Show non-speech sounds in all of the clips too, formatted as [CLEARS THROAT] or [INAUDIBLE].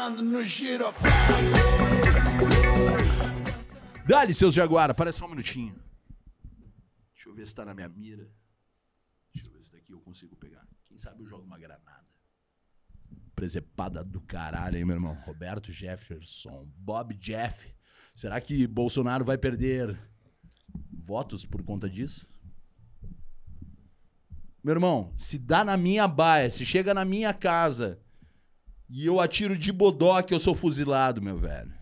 Dançando no giroflão. Dá-lhe, seus Jaguara, parece só um minutinho. Deixa eu ver se tá na minha mira. Deixa eu ver se daqui eu consigo pegar. Quem sabe eu jogo uma granada. Presepada do caralho, hein, meu irmão? Roberto Jefferson, Bob Jeff. Será que Bolsonaro vai perder votos por conta disso? Meu irmão, se dá na minha baia, se chega na minha casa e eu atiro de bodoque, eu sou fuzilado, meu velho.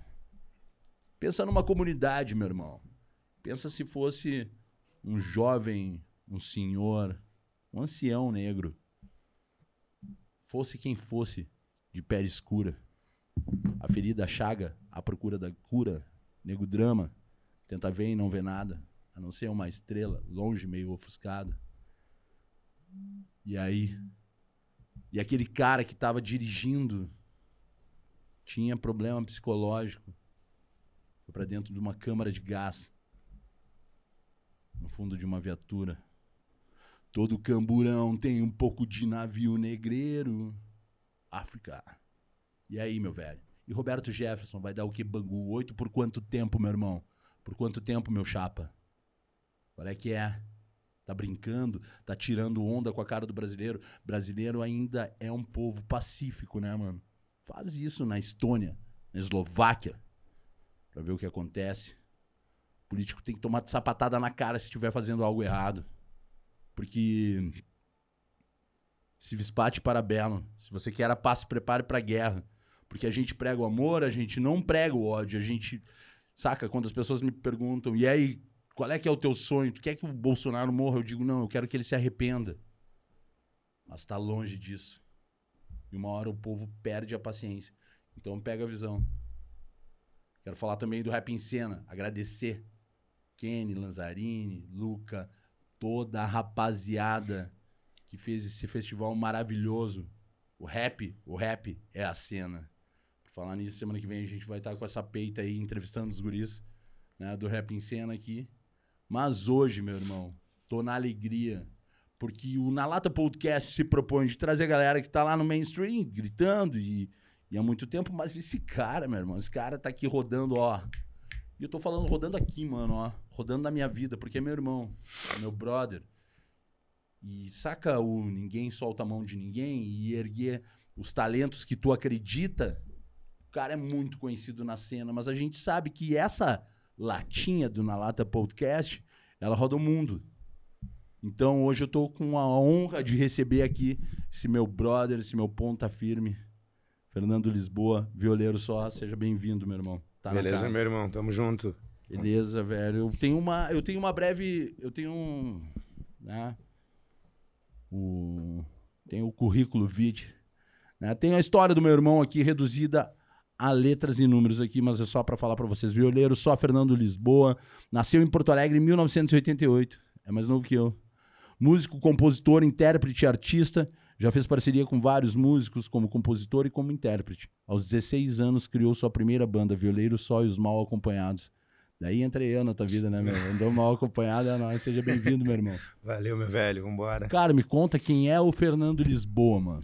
Pensa numa comunidade, meu irmão. Pensa se fosse um jovem, um senhor, um ancião negro. Fosse quem fosse, de pele escura. A ferida, a chaga, à procura da cura. Nego drama. Tenta ver e não vê nada. A não ser uma estrela, longe, meio ofuscada. E aí? E aquele cara que estava dirigindo tinha problema psicológico. Foi para dentro de uma câmara de gás. No fundo de uma viatura. Todo camburão tem um pouco de navio negreiro. África. E aí, meu velho? E Roberto Jefferson vai dar o que Bangu? Oito por quanto tempo, meu irmão? Por quanto tempo, meu chapa? Qual é que é? Tá brincando? Tá tirando onda com a cara do brasileiro? Brasileiro ainda é um povo pacífico, né, mano? Faz isso na Estônia, na Eslováquia, pra ver o que acontece. O político tem que tomar sapatada na cara se estiver fazendo algo errado. Porque se vispate para belo. Se você quer a paz, se prepare para guerra. Porque a gente prega o amor, a gente não prega o ódio. A gente. Saca? Quando as pessoas me perguntam, e aí, qual é que é o teu sonho? Tu quer que o Bolsonaro morra? Eu digo, não, eu quero que ele se arrependa. Mas tá longe disso. E uma hora o povo perde a paciência. Então pega a visão. Quero falar também do Rap em Cena. Agradecer. Kenny, Lanzarini, Luca, toda a rapaziada que fez esse festival maravilhoso. O rap, o rap é a cena. Por falar nisso, semana que vem a gente vai estar com essa peita aí entrevistando os guris, né, do Rap em Cena aqui. Mas hoje, meu irmão, tô na alegria, porque o Na Lata Podcast se propõe de trazer a galera que tá lá no mainstream, gritando e, e há muito tempo, mas esse cara, meu irmão, esse cara tá aqui rodando, ó. E eu tô falando rodando aqui, mano, ó. Rodando na minha vida, porque é meu irmão, é meu brother. E saca o ninguém solta a mão de ninguém e erguer os talentos que tu acredita. O cara é muito conhecido na cena, mas a gente sabe que essa latinha do Na Lata Podcast, ela roda o mundo. Então hoje eu tô com a honra de receber aqui esse meu brother, esse meu ponta firme, Fernando Lisboa, violeiro só. Seja bem-vindo, meu irmão. Tá Beleza, meu irmão, tamo junto. Beleza, velho. Eu tenho uma, eu tenho uma breve, eu tenho um, né? O tem o currículo vitae, né? Tem a história do meu irmão aqui reduzida a letras e números aqui, mas é só para falar para vocês. Violeiro, só Fernando Lisboa, nasceu em Porto Alegre em 1988. É mais novo que eu. Músico, compositor, intérprete, e artista. Já fez parceria com vários músicos como compositor e como intérprete. Aos 16 anos criou sua primeira banda, Violeiro Só e os Mal Acompanhados. Daí entrei eu na tua vida, né, meu? Andou mal acompanhado, é nóis. Seja bem-vindo, meu irmão. Valeu, meu velho, vambora. Cara, me conta quem é o Fernando Lisboa, mano.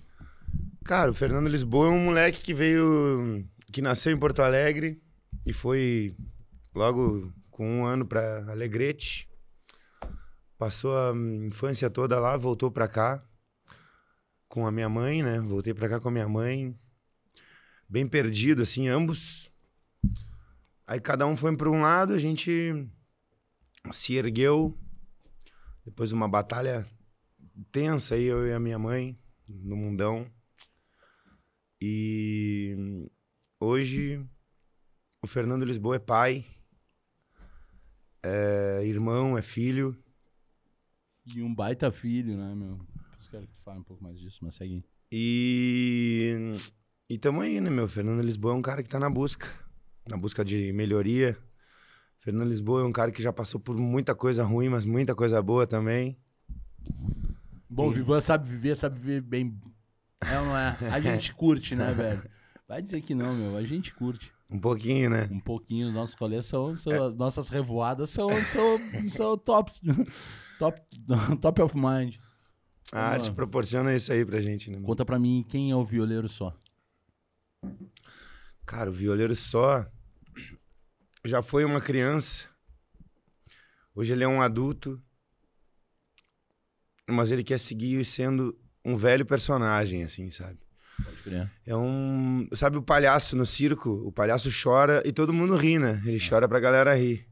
Cara, o Fernando Lisboa é um moleque que veio. Que nasceu em Porto Alegre e foi logo com um ano pra Alegrete. Passou a infância toda lá, voltou pra cá com a minha mãe, né? Voltei pra cá com a minha mãe. Bem perdido, assim, ambos. Aí cada um foi pra um lado, a gente se ergueu. Depois de uma batalha tensa aí, eu e a minha mãe, no mundão. E hoje o Fernando Lisboa é pai, é irmão, é filho. E um baita filho, né, meu? Eu quero que fale um pouco mais disso, mas segue. E, e tamo aí, né, meu? Fernando Lisboa é um cara que tá na busca, na busca de melhoria. Fernando Lisboa é um cara que já passou por muita coisa ruim, mas muita coisa boa também. Bom, o Vivan sabe viver, sabe viver bem. É ou não é? A gente curte, né, velho? Vai dizer que não, meu. A gente curte. Um pouquinho, né? Um pouquinho. Nossos rolês são, são as nossas revoadas são, são, são tops. Top, [LAUGHS] top of mind. A arte proporciona isso aí pra gente, né? mano? Conta pra mim quem é o violeiro só. Cara, o violeiro só já foi uma criança. Hoje ele é um adulto. Mas ele quer seguir sendo um velho personagem, assim, sabe? Pode crer. É um. Sabe o palhaço no circo? O palhaço chora e todo mundo ri, né? Ele chora pra galera rir.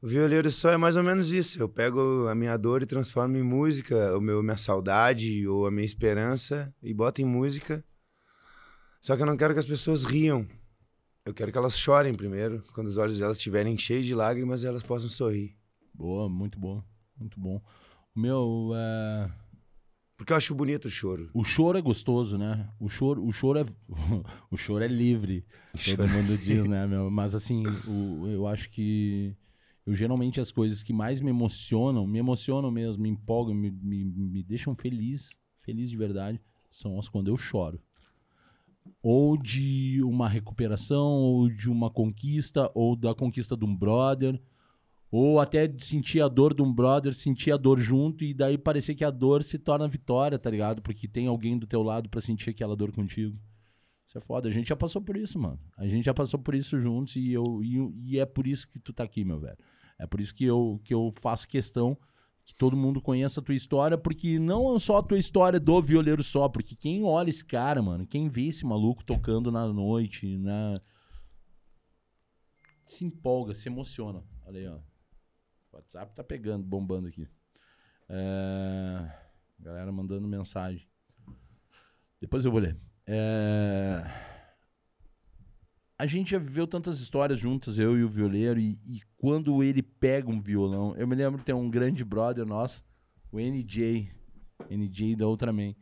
O violeiro só é mais ou menos isso. Eu pego a minha dor e transformo em música, o meu minha saudade ou a minha esperança e boto em música. Só que eu não quero que as pessoas riam. Eu quero que elas chorem primeiro. Quando os olhos delas estiverem cheios de lágrimas, elas possam sorrir. Boa, muito bom. Muito bom. O meu. é, Porque eu acho bonito o choro. O choro é gostoso, né? O choro, o choro é [LAUGHS] o choro é livre. Todo mundo diz, né, meu? [LAUGHS] Mas assim, o- eu acho que eu geralmente as coisas que mais me emocionam, me emocionam mesmo, me empolgam, me, me, me deixam feliz, feliz de verdade, são as quando eu choro. Ou de uma recuperação, ou de uma conquista, ou da conquista de um brother, ou até sentir a dor de um brother, sentir a dor junto e daí parecer que a dor se torna vitória, tá ligado? Porque tem alguém do teu lado pra sentir aquela dor contigo. Isso é foda. A gente já passou por isso, mano. A gente já passou por isso juntos e, eu, e, e é por isso que tu tá aqui, meu velho. É por isso que eu, que eu faço questão que todo mundo conheça a tua história, porque não é só a tua história do violeiro só, porque quem olha esse cara, mano, quem vê esse maluco tocando na noite, na... se empolga, se emociona. Olha aí, ó. WhatsApp tá pegando, bombando aqui. É... Galera mandando mensagem. Depois eu vou ler. É... A gente já viveu tantas histórias juntas, eu e o violeiro, e, e quando ele pega um violão, eu me lembro ter um grande brother nosso, o NJ, NJ da Ultraman.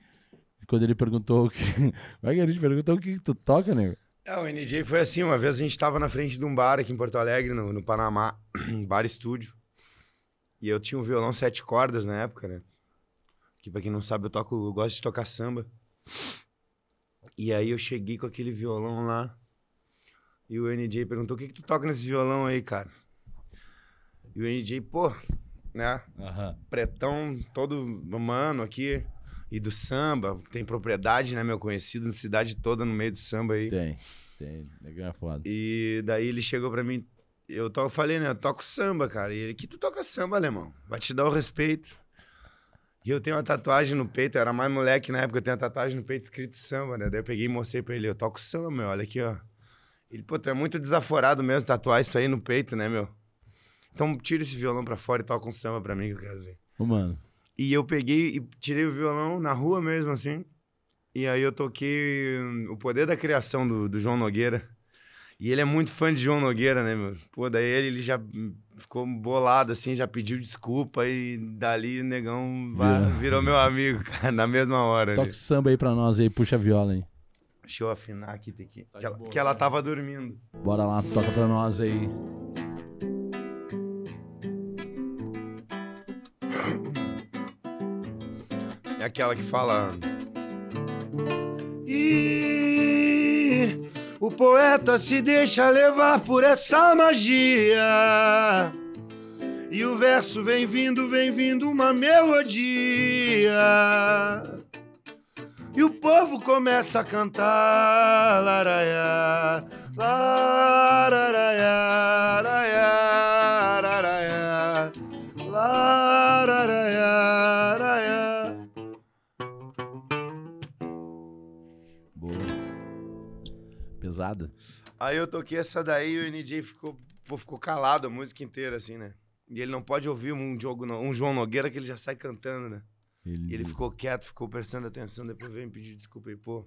Quando ele perguntou o que. [LAUGHS] Como é que a gente perguntou o que, tu toca, nego? É, o NJ foi assim, uma vez a gente tava na frente de um bar aqui em Porto Alegre, no, no Panamá, um [CLEARS THROAT] bar estúdio. E eu tinha um violão sete cordas na época, né? Que pra quem não sabe, eu toco, eu gosto de tocar samba. E aí eu cheguei com aquele violão lá. E o NJ perguntou: o que, que tu toca nesse violão aí, cara? E o NJ, pô, né? Aham. pretão todo mano aqui e do samba, tem propriedade, né, meu conhecido na cidade toda no meio do samba aí. Tem, tem. Negão é foda. E daí ele chegou pra mim, eu to, falei, né, eu toco samba, cara. E ele, que tu toca samba, alemão? Vai te dar o respeito. E eu tenho uma tatuagem no peito, eu era mais moleque na época, eu tenho uma tatuagem no peito escrito samba, né? Daí eu peguei e mostrei pra ele, eu toco samba, meu, olha aqui, ó. Ele, pô, tu é muito desaforado mesmo tatuar isso aí no peito, né, meu? Então tira esse violão pra fora e toca um samba pra mim que eu quero ver. Ô, mano. E eu peguei e tirei o violão na rua mesmo, assim. E aí eu toquei hum, O Poder da Criação do, do João Nogueira. E ele é muito fã de João Nogueira, né, meu? Pô, daí ele, ele já ficou bolado, assim, já pediu desculpa e dali o negão Virou. virou meu amigo, [LAUGHS] cara, na mesma hora. Toca o samba aí pra nós aí, puxa a viola aí. Deixa eu afinar aqui, tem que... Tá que, ela, boa, que ela né? tava dormindo. Bora lá, toca pra nós aí. É aquela que fala. E o poeta se deixa levar por essa magia. E o verso vem vindo, vem vindo uma melodia. E o povo começa a cantar. Laraiá, laraiá, Aí eu toquei essa daí e o NJ ficou, pô, ficou calado a música inteira, assim, né? E ele não pode ouvir um, Diogo, um João Nogueira que ele já sai cantando, né? Ele, E ele ficou quieto, ficou prestando atenção, depois veio me pedir desculpa e, pô,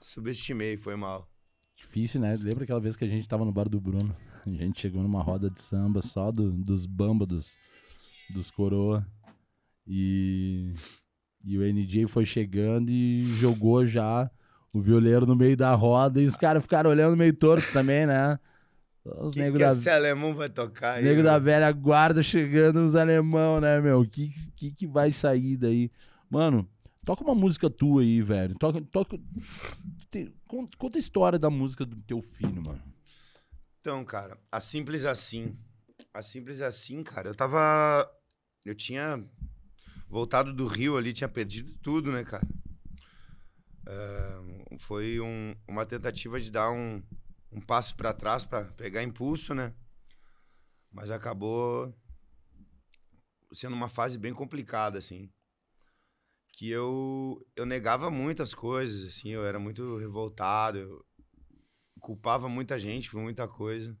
subestimei, foi mal. Difícil, né? Lembra aquela vez que a gente tava no bar do Bruno? A gente chegou numa roda de samba só do- dos bamba, dos, dos coroa. E, e o NJ foi chegando e jogou já o violeiro no meio da roda. E os caras ficaram olhando meio torto também, né? Os que, negros que da, esse alemão vai tocar os né? da velha guarda chegando, os alemão, né, meu? O que, que, que vai sair daí? Mano, toca uma música tua aí, velho. Toca. toca te- conta, conta a história da música do teu filho, mano. Então, cara, a Simples Assim. A Simples Assim, cara, eu tava. Eu tinha voltado do Rio ali, tinha perdido tudo, né, cara? Foi um, uma tentativa de dar um, um passo para trás para pegar impulso, né? Mas acabou sendo uma fase bem complicada, assim. Que eu, eu negava muitas coisas, assim, eu era muito revoltado, eu culpava muita gente por muita coisa.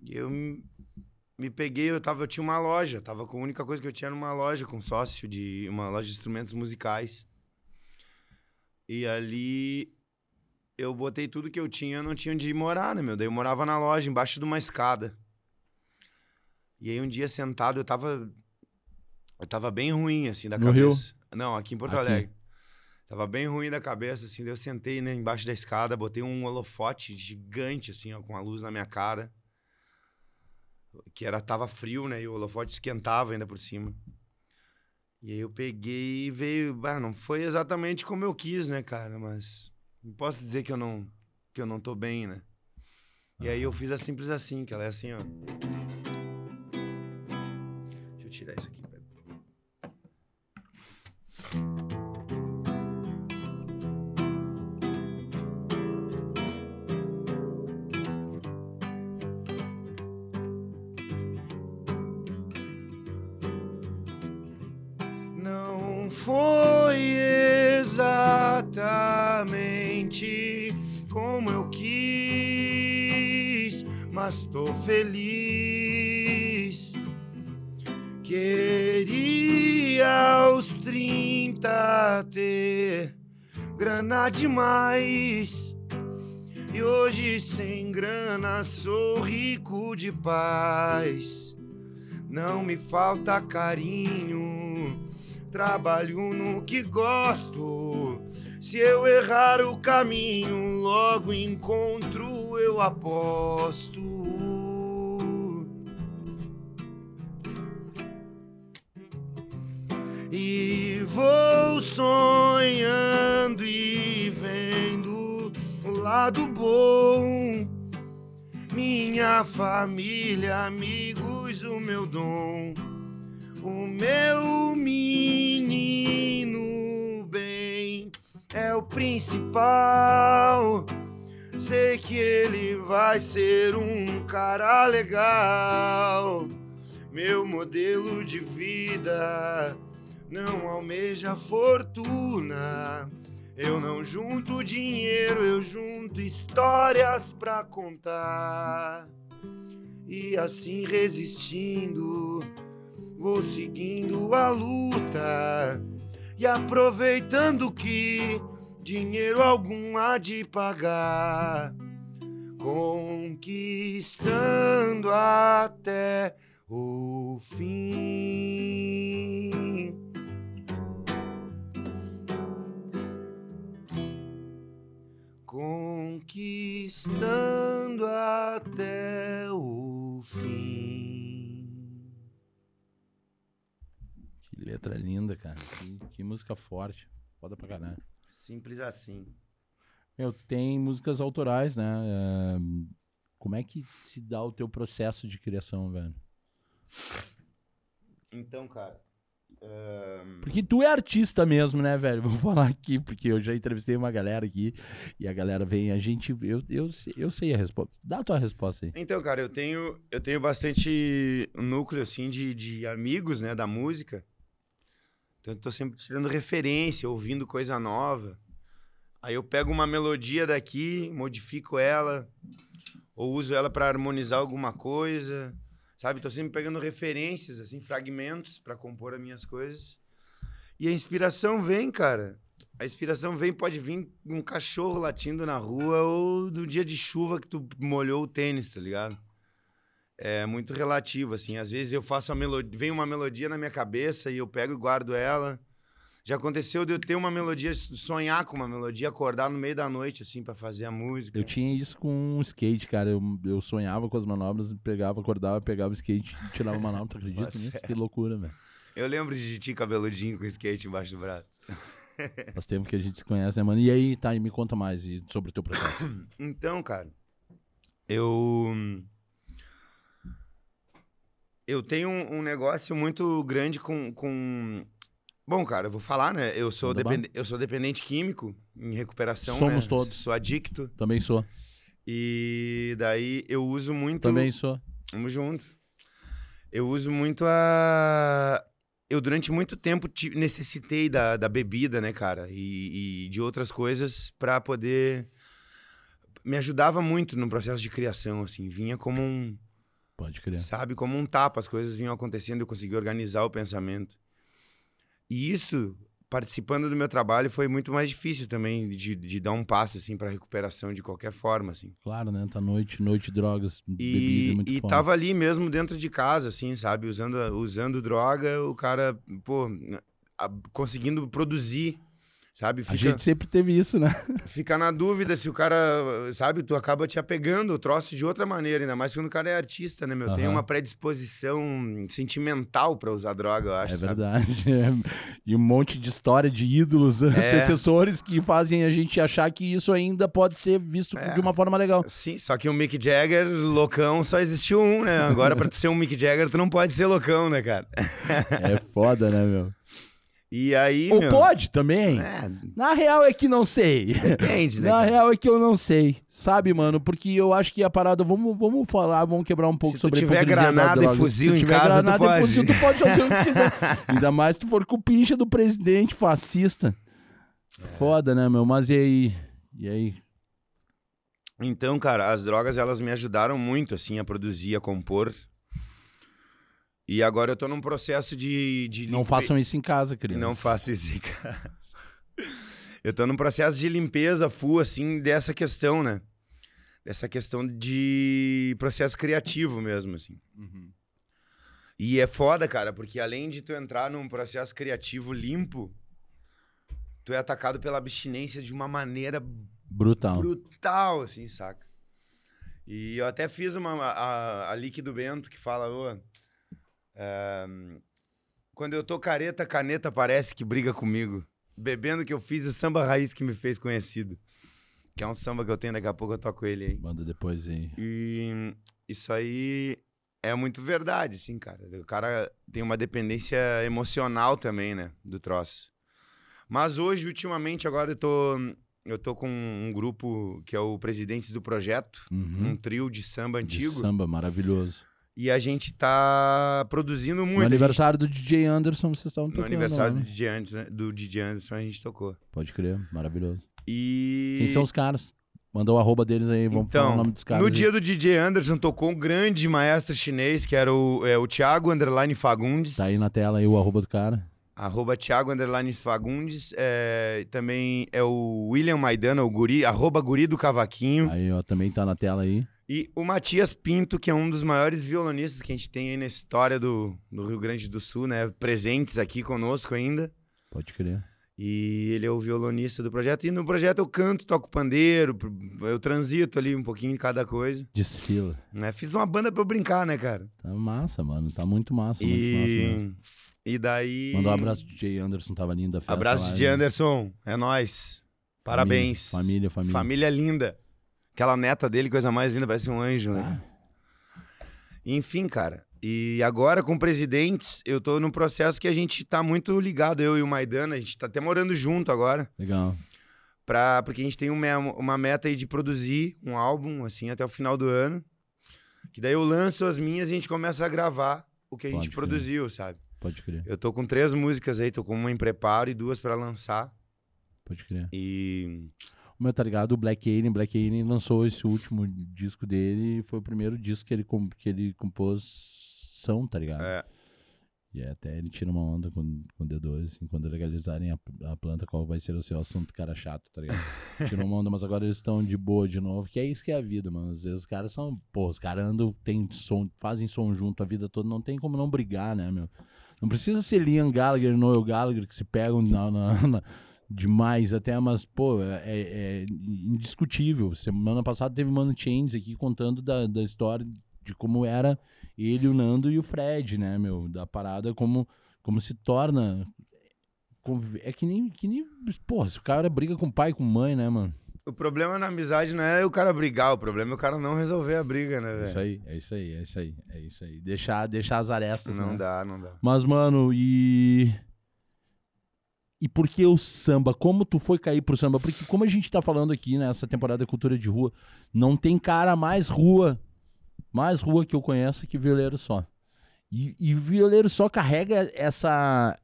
E eu me, me peguei, eu, tava, eu tinha uma loja, tava com a única coisa que eu tinha era uma loja com sócio de uma loja de instrumentos musicais. E ali eu botei tudo que eu tinha, eu não tinha onde morar, né, meu? Daí eu morava na loja, embaixo de uma escada. E aí um dia sentado, eu tava. Eu tava bem ruim, assim, da no cabeça. Rio? Não, aqui em Porto Aqui. Alegre. Tava bem ruim da cabeça, assim. Daí eu sentei, né, embaixo da escada, botei um holofote gigante, assim, ó, com a luz na minha cara. Que era, tava frio, né? E o holofote esquentava ainda por cima. E aí eu peguei e veio. Ah, não foi exatamente como eu quis, né, cara? Mas não posso dizer que eu não, que eu não tô bem, né? E aí eu fiz a simples assim, que ela é assim, ó. Deixa eu tirar isso aqui. Foi exatamente como eu quis, mas tô feliz. Queria aos 30 ter grana demais. E hoje sem grana sou rico de paz. Não me falta carinho, trabalho no que gosto. Se eu errar o caminho, logo encontro, eu aposto. E vou sonhando e vendo o lado bom. Minha família, amigos, o meu dom. O meu menino bem é o principal. Sei que ele vai ser um cara legal. Meu modelo de vida não almeja fortuna. Eu não junto dinheiro, eu junto histórias pra contar. E assim resistindo, vou seguindo a luta e aproveitando que dinheiro algum há de pagar, conquistando até o fim. Conquistando até o fim. Letra linda, cara. Que, que música forte. Foda pra caralho. Simples assim. Meu, tem músicas autorais, né? É, Como é que se dá o teu processo de criação, velho? Então, cara. Porque tu é artista mesmo, né, velho? Vou falar aqui, porque eu já entrevistei uma galera aqui e a galera vem, a gente. Eu, eu, sei- eu sei a resposta. Dá a tua resposta aí. Então, cara, eu tenho, eu tenho bastante núcleo, assim, de, de amigos, né, da música. Então, eu tô sempre tirando referência, ouvindo coisa nova. Aí eu pego uma melodia daqui, modifico ela, ou uso ela pra harmonizar alguma coisa, sabe? Tô sempre pegando referências, assim, fragmentos pra compor as minhas coisas. E a inspiração vem, cara. A inspiração vem, pode vir um cachorro latindo na rua ou do dia de chuva que tu molhou o tênis, tá ligado? É muito relativo, assim. Às vezes eu faço a melodia, vem uma melodia na minha cabeça e eu pego e guardo ela. Já aconteceu de eu ter uma melodia, sonhar com uma melodia, acordar no meio da noite, assim, pra fazer a música. Eu tinha isso com um skate, cara. Eu, eu sonhava com as manobras, pegava, acordava, pegava o skate e tirava a manobra. Tu acredita nisso? Que loucura, velho. Eu lembro de ti cabeludinho com skate embaixo do braço. [LAUGHS] Faz tempo que a gente se conhece, né, mano? E aí, tá, e me conta mais sobre o teu processo. [COUGHS] Então, cara, eu. Eu tenho um, um negócio muito grande com. com... Bom, cara, eu vou falar, né? Eu sou, Manda depende- eu sou dependente químico em recuperação. Somos né? todos. Sou adicto. Também sou. E daí eu uso muito. Também sou. Tamo junto. Eu uso muito a. Eu, durante muito tempo, necessitei da, da bebida, né, cara? E, e de outras coisas pra poder. Me ajudava muito no processo de criação, assim. Vinha como um. Pode crer. Sabe? Como um tapa. As coisas vinham acontecendo, eu conseguia organizar o pensamento. E isso, participando do meu trabalho, foi muito mais difícil também de, de dar um passo, assim, pra recuperação de qualquer forma, assim. Claro, né? Tá noite, noite, drogas, bebida, E, muito e foda. tava ali mesmo dentro de casa, assim, sabe? Usando, usando droga, o cara, pô, a- conseguindo produzir, sabe? A Fica, gente sempre teve isso, né? [LAUGHS] fica na dúvida se o cara, sabe? Tu acaba te apegando o troço de outra maneira, ainda mais quando o cara é artista, né, meu? Tem Aham. uma predisposição sentimental pra usar droga, eu acho, É sabe? verdade. [LAUGHS] E um monte de história de ídolos, É. antecessores que fazem a gente achar que isso ainda pode ser visto É. de uma forma legal. Sim, só que o Mick Jagger, loucão, só existiu um, né? Agora, pra tu ser um Mick Jagger, tu não pode ser loucão, né, cara? É foda, né, meu? [LAUGHS] E aí, Ou meu... pode também. É, Na real é que não sei. depende, né? Na cara? real é que eu não sei. Sabe, mano? Porque eu acho que a parada. Vamos, vamos falar, vamos quebrar um pouco Se tu sobre a tiver granada e fuzil Se tu em tiver casa, tu granada e pode. fuzil, tu pode fazer o que quiser. [LAUGHS] Ainda mais se tu for com o pincha do presidente fascista. É. Foda, né, meu? Mas e aí? E aí? Então, cara, as drogas elas me ajudaram muito assim a produzir, a compor. E agora eu tô num processo de, de Não limpe- façam isso em casa, criança. não faço isso em casa. Eu tô num processo de limpeza full assim dessa questão, né? Dessa questão de processo criativo mesmo assim. Uhum. E é foda, cara, porque além de tu entrar num processo criativo limpo, tu é atacado pela abstinência de uma maneira Brutal. brutal, assim, saca? E eu até fiz uma. A, a Líquido Bento que fala, ô. Quando eu tô careta, caneta parece que briga comigo. Bebendo que eu fiz o samba raiz que me fez conhecido. Que é um samba que eu tenho, daqui a pouco eu toco ele aí. Manda depois aí. E isso aí é muito verdade, sim, cara. O cara tem uma dependência emocional também, né? Do troço. Mas hoje, ultimamente, agora eu tô, eu tô com um grupo que é o Presidentes do Projeto, um Uhum. trio de samba De antigo. samba, maravilhoso. E a gente tá produzindo muito. No A gente- aniversário do DJ Anderson, vocês estavam tocando. no aniversário lá, do né? DJ, Anderson, do DJ Anderson, a gente tocou. Pode crer, maravilhoso. E. Quem são os caras? Manda o arroba deles aí, vamos falar o Então, nome dos caras. no aí. dia do DJ Anderson tocou um grande maestro chinês, que era o, é, o Thiago Underline Fagundes. Tá aí na tela aí o arroba do cara. Arroba Thiago Underline Fagundes. É, também é o William Maidana, o guri, arroba guri do cavaquinho. Aí, ó, também tá na tela aí. E o Matias Pinto, que é um dos maiores violonistas que a gente tem aí na história do, do Rio Grande do Sul, né? Presentes aqui conosco ainda. Pode crer. E ele é o violonista do projeto. E no projeto eu canto, toco pandeiro, eu transito ali um pouquinho em cada coisa. Desfila. Né? Fiz uma banda pra eu brincar, né, cara? Tá massa, mano. Tá muito massa, muito massa mesmo. E, e daí. Mandar um abraço pro DJ Anderson, tava linda a festa Abraço lá, DJ né? Anderson. É nóis. Parabéns. Família, família. Família linda. Aquela neta dele, coisa mais linda, parece um anjo, né? Ah, Enfim, cara. E agora com presidentes, eu tô num processo que a gente tá muito ligado, eu e o Maidana, a gente tá até morando junto agora, legal. pra, porque a gente tem um me- uma meta aí de produzir um álbum, assim, até o final do ano. Que daí eu lanço as minhas e a gente começa a gravar o que a Pode gente crer. produziu, sabe? Pode crer, Eu tô com três músicas aí, tô com uma em preparo e duas pra lançar. pode crer. E O meu, tá ligado? O Black Alien. Black Alien lançou esse último disco dele. e Foi o primeiro disco que ele, que ele compôs são, tá ligado? É. E até ele tira uma onda com, com o D2, assim, quando legalizarem a, a planta, qual vai ser o seu assunto, cara chato, tá ligado? [LAUGHS] Tira uma onda, mas agora eles estão de boa de novo, que é isso que é a vida, mano. Às vezes os caras são, pô, os caras andam, tem som, fazem som junto a vida toda, não tem como não brigar, né, meu? Não precisa ser Liam Gallagher e Noel Gallagher que se pegam na, na- na- demais até, mas, pô, é, é indiscutível. Semana passada teve Mano Chains aqui contando da, da história de como era ele, o Nando e o Fred, né, meu? Da parada, como, como se torna. É que nem, que nem. Porra, se o cara briga com pai e com mãe, né, mano? o problema na amizade não é o cara brigar, o problema é o cara não resolver a briga, né, É velho? isso aí, é isso aí, é isso aí, é isso aí. Deixar, deixar as arestas, Não né? dá, não dá. Mas, mano, e. e por que o samba? Como tu foi cair pro samba? Porque como a gente tá falando aqui nessa temporada Cultura de Rua, não tem cara mais rua, mais rua que eu conheço que violeiro só. E, e violeiro só carrega essa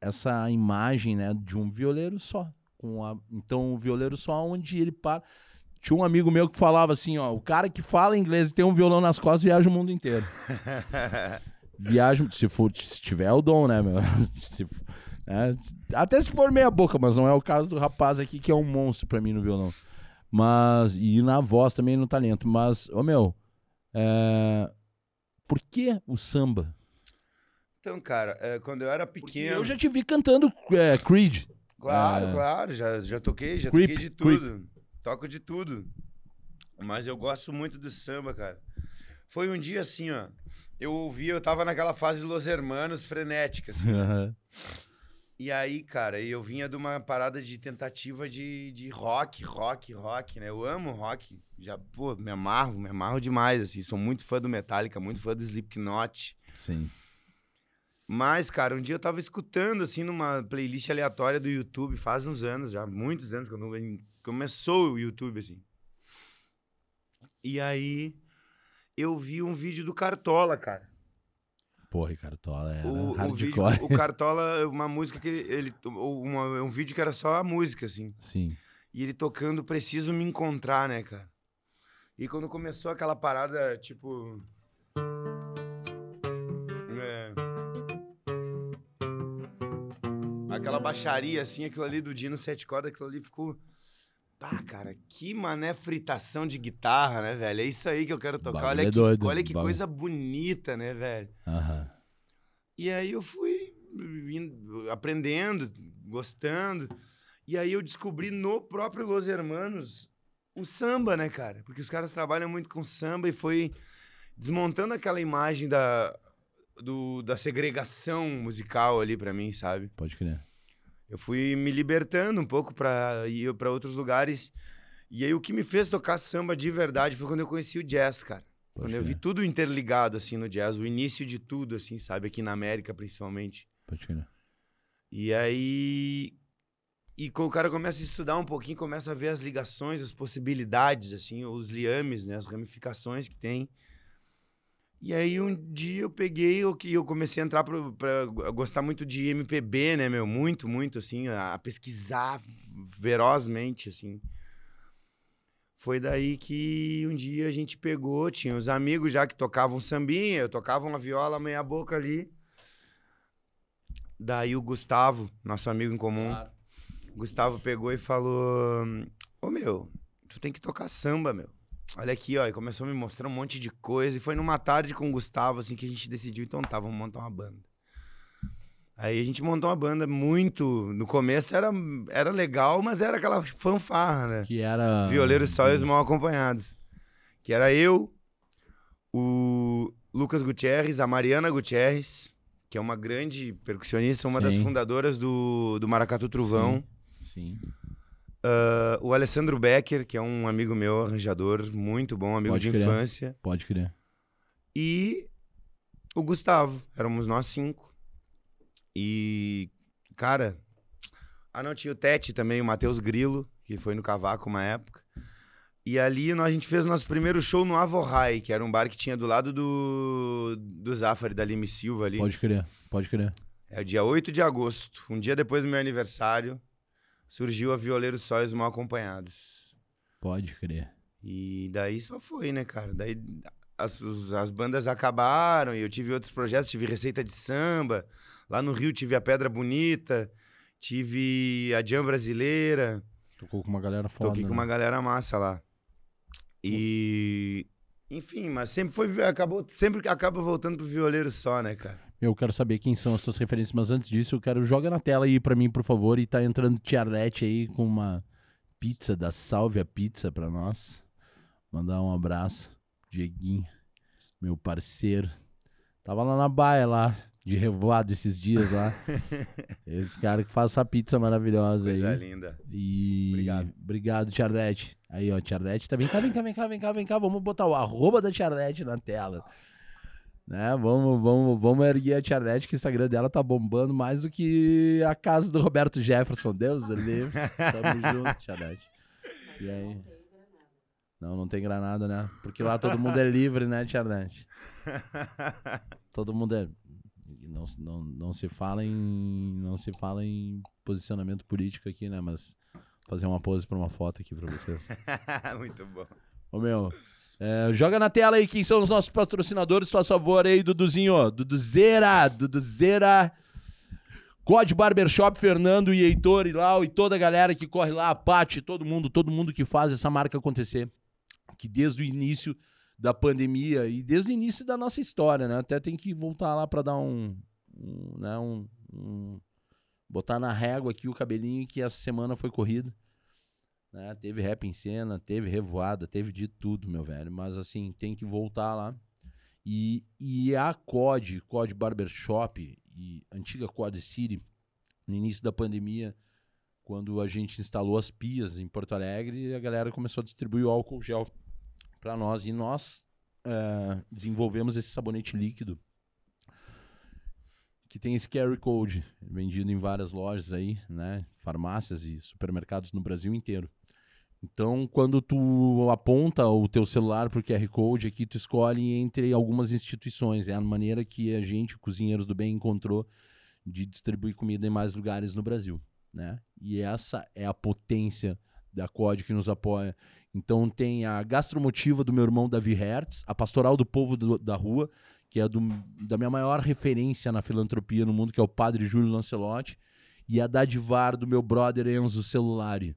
essa imagem, né, de um violeiro só. Com a, então, o violeiro só onde ele para. Tinha um amigo meu que falava assim, ó, o cara que fala inglês e tem um violão nas costas viaja o mundo inteiro. [LAUGHS] viaja, se for, se tiver o dom, né, meu? [LAUGHS] Se, é, até se for meia boca, mas não é o caso do rapaz aqui que é um monstro pra mim no violão. Mas, e na voz também no talento. Mas, ô meu, é, por que o samba? Então, cara, é, quando eu era Porque pequeno. eu já te vi cantando é, Creed. Claro, É. claro, já, já toquei, já Creep, toquei de creep. tudo. Toco de tudo. Mas eu gosto muito do samba, cara. Foi um dia assim, ó. Eu ouvi, eu tava naquela fase Los Hermanos frenética, assim. [LAUGHS] E aí, cara, eu vinha de uma parada de tentativa de, de rock, rock, rock, né? Eu amo rock. Já, pô, me amarro, me amarro demais, assim. Sou muito fã do Metallica, muito fã do Slipknot. Sim. Mas, cara, um dia eu tava escutando, assim, numa playlist aleatória do YouTube, faz uns anos já, muitos anos, quando começou o YouTube, assim. E aí, eu vi um vídeo do Cartola, cara. Porra, Cartola era O, o, vídeo, hardcore. o Cartola, uma música que ele... ele uma- um vídeo que era só a música, assim. Sim. E ele tocando Preciso Me Encontrar, né, cara? E quando começou aquela parada, tipo. É... Aquela baixaria, assim, aquilo ali do Dino Sete Cordas, aquilo ali ficou. Pá, cara, que mané fritação de guitarra, né, velho? É isso aí que eu quero tocar. Olha é que, doido, olha que bagulho. coisa bonita, né, velho? Aham. E aí eu fui aprendendo, gostando. E aí eu descobri no próprio Los Hermanos o samba, né, cara? Porque os caras trabalham muito com samba e foi desmontando aquela imagem da, do- da segregação musical ali pra mim, sabe? Pode crer. Eu fui me libertando um pouco pra ir pra outros lugares. E aí o que me fez tocar samba de verdade foi quando eu conheci o jazz, cara. Pode Quando eu vi crer. tudo interligado, assim, no jazz, o início de tudo, assim, sabe? Aqui na América, principalmente. Pode crer. E aí. E o cara começa a estudar um pouquinho, começa a ver as ligações, as possibilidades, assim, os liames, né? As ramificações que tem. E aí um dia eu peguei, eu, que eu comecei a entrar pro, pra gostar muito de MPB, né, meu? Muito, muito, assim, a, a pesquisar ferozmente, assim. Foi daí que um dia a gente pegou, tinha os amigos já que tocavam sambinha, eu tocava uma viola meia boca ali. Daí o Gustavo, nosso amigo em comum, Gustavo pegou e falou: Ô meu, tu tem que tocar samba, meu. Olha aqui, ó. E começou a me mostrar um monte de coisa. E foi numa tarde com o Gustavo, assim, que a gente decidiu, então tá, vamos montar uma banda. Aí a gente montou uma banda muito. No começo era, era legal, mas era aquela fanfarra, né? Que era. Violeiros só e os mal acompanhados. Que era eu, o Lucas Gutierrez, a Mariana Gutierrez, que é uma grande percussionista, uma das Sim. fundadoras do, do Maracatu Truvão. Sim. Ah, o Alessandro Becker, que é um amigo meu, arranjador, muito bom, amigo Pode de crer. infância. Pode crer. E o Gustavo. Éramos nós cinco. E, cara. Ah, não, tinha o Tete também, o Matheus Grilo, que foi no Cavaco uma época. E ali nós, a gente fez nosso primeiro show no Avorrai, que era um bar que tinha do lado do, do Zafari, da Lime Silva ali. Pode crer. Pode crer. É o dia 8 de agosto, um dia depois do meu aniversário, surgiu a Violeiros Sóis Mal Acompanhados. Pode crer. E daí só foi, né, cara? Daí as, os- as bandas acabaram e eu tive outros projetos, tive Receita de Samba, lá no Rio tive a Pedra Bonita, tive a Jam Brasileira, Tocou com uma galera foda. toquei com né? uma galera massa lá. E... Enfim, mas sempre foi... Acabou, sempre acaba voltando pro violeiro só, né, cara? Eu quero saber quem são as tuas referências, mas antes disso, eu quero joga na tela aí pra mim, por favor, e tá entrando Tiarlete aí com uma pizza da Salve a Pizza pra nós. Mandar um abraço, Dieguinho, meu parceiro. Tava lá na baia lá, de revoado esses dias lá. [LAUGHS] Esses caras que fazem essa pizza maravilhosa Coisa aí. linda. E Obrigado. obrigado, Tiarlete. Aí, ó, Tiarlete, tá vem cá, vem cá, vem cá, vem cá, vem cá. Vamos botar o arroba da Tiarlete na tela. Né? Vamos, vamos, vamos erguer a Tia Net, que o Instagram dela tá bombando mais do que a casa do Roberto Jefferson. Deus livre. [LAUGHS] Tamo junto, Tia Net. E aí? Não, não tem granada, né? Porque lá todo mundo é livre, né, Tia Net? Todo mundo é. Não, não, não se fala em. Não se fala em posicionamento político aqui, né? Mas fazer uma pose pra uma foto aqui pra vocês. [LAUGHS] Muito bom. Ô meu. É, joga na tela aí quem são os nossos patrocinadores, faz favor aí, Duduzinho. Duduzeira, Duduzeira. Code Barbershop, Fernando e Heitor e Lau e toda a galera que corre lá, a Paty, todo mundo, todo mundo que faz essa marca acontecer. Que desde o início da pandemia e desde o início da nossa história, né? Até tem que voltar lá para dar um, um, né, um, um, botar na régua aqui o cabelinho que essa semana foi corrida. Né? Teve rap em cena, teve revoada, teve de tudo, meu velho. Mas assim, tem que voltar lá. E, e a COD, COD Barbershop e antiga COD City, no início da pandemia, quando a gente instalou as pias em Porto Alegre, a galera começou a distribuir o álcool gel para nós. E nós uh, desenvolvemos esse sabonete líquido que tem esse QR Code vendido em várias lojas aí, né? Farmácias e supermercados no Brasil inteiro. Então, quando tu aponta o teu celular para o QR Code, aqui tu escolhe entre algumas instituições. É a maneira que a gente, Cozinheiros do Bem, encontrou de distribuir comida em mais lugares no Brasil. Né? E essa é a potência da COD que nos apoia. Então tem a Gastromotiva do meu irmão Davi Hertz, a Pastoral do Povo do, da Rua, que é do, da minha maior referência na filantropia no mundo, que é o Padre Júlio Lancelotti, e a Dadivar do meu brother Enzo Celulari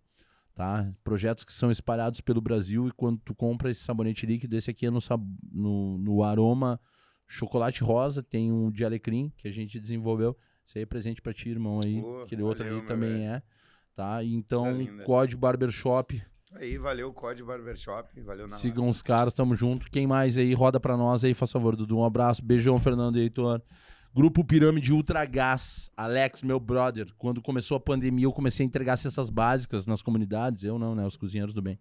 tá? Projetos que são espalhados pelo Brasil e quando tu compra esse sabonete líquido, esse aqui é no, no, no aroma chocolate rosa, tem um de alecrim que a gente desenvolveu. Esse aí é presente para ti, irmão, aí. Oh, Aquele valeu, outro ali também velho. é, tá? Então, Código Barbershop. Aí, valeu, Código Barbershop, valeu na Sigam os caras, tamo junto. Quem mais aí, roda pra nós aí, faz favor, Dudu, um abraço. Beijão, Fernando e Heitor. Grupo Pirâmide Ultra Gás. Alex, meu brother. Quando começou a pandemia, eu comecei a entregar cestas básicas nas comunidades. Eu não, né? Os cozinheiros do bem.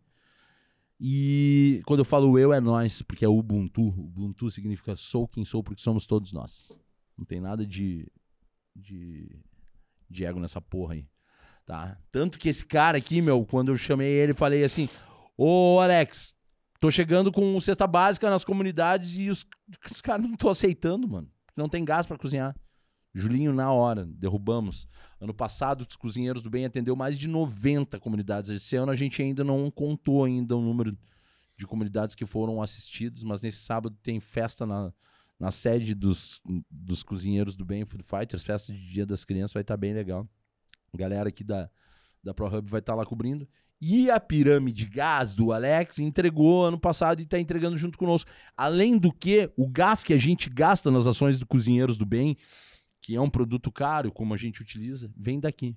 E quando eu falo eu, é nós, porque é Ubuntu. Ubuntu significa sou quem sou, porque somos todos nós. Não tem nada de, de, de ego nessa porra aí. Tá? Tanto que esse cara aqui, meu, quando eu chamei ele, falei assim: Ô Alex, tô chegando com cesta básica nas comunidades e os, os caras não estão aceitando, mano não tem gás para cozinhar. Julinho, na hora, derrubamos. Ano passado, os cozinheiros do bem atendeu mais de 90 comunidades. Esse ano a gente ainda não contou ainda o número de comunidades que foram assistidas, mas nesse sábado tem festa na, na sede dos, dos cozinheiros do bem, Food Fighters, festa de Dia das Crianças, vai estar tá bem legal. Galera aqui da, da ProHub vai estar tá lá cobrindo. E a pirâmide gás do Alex entregou ano passado e está entregando junto conosco. Além do que, o gás que a gente gasta nas ações do Cozinheiros do Bem, que é um produto caro, como a gente utiliza, vem daqui.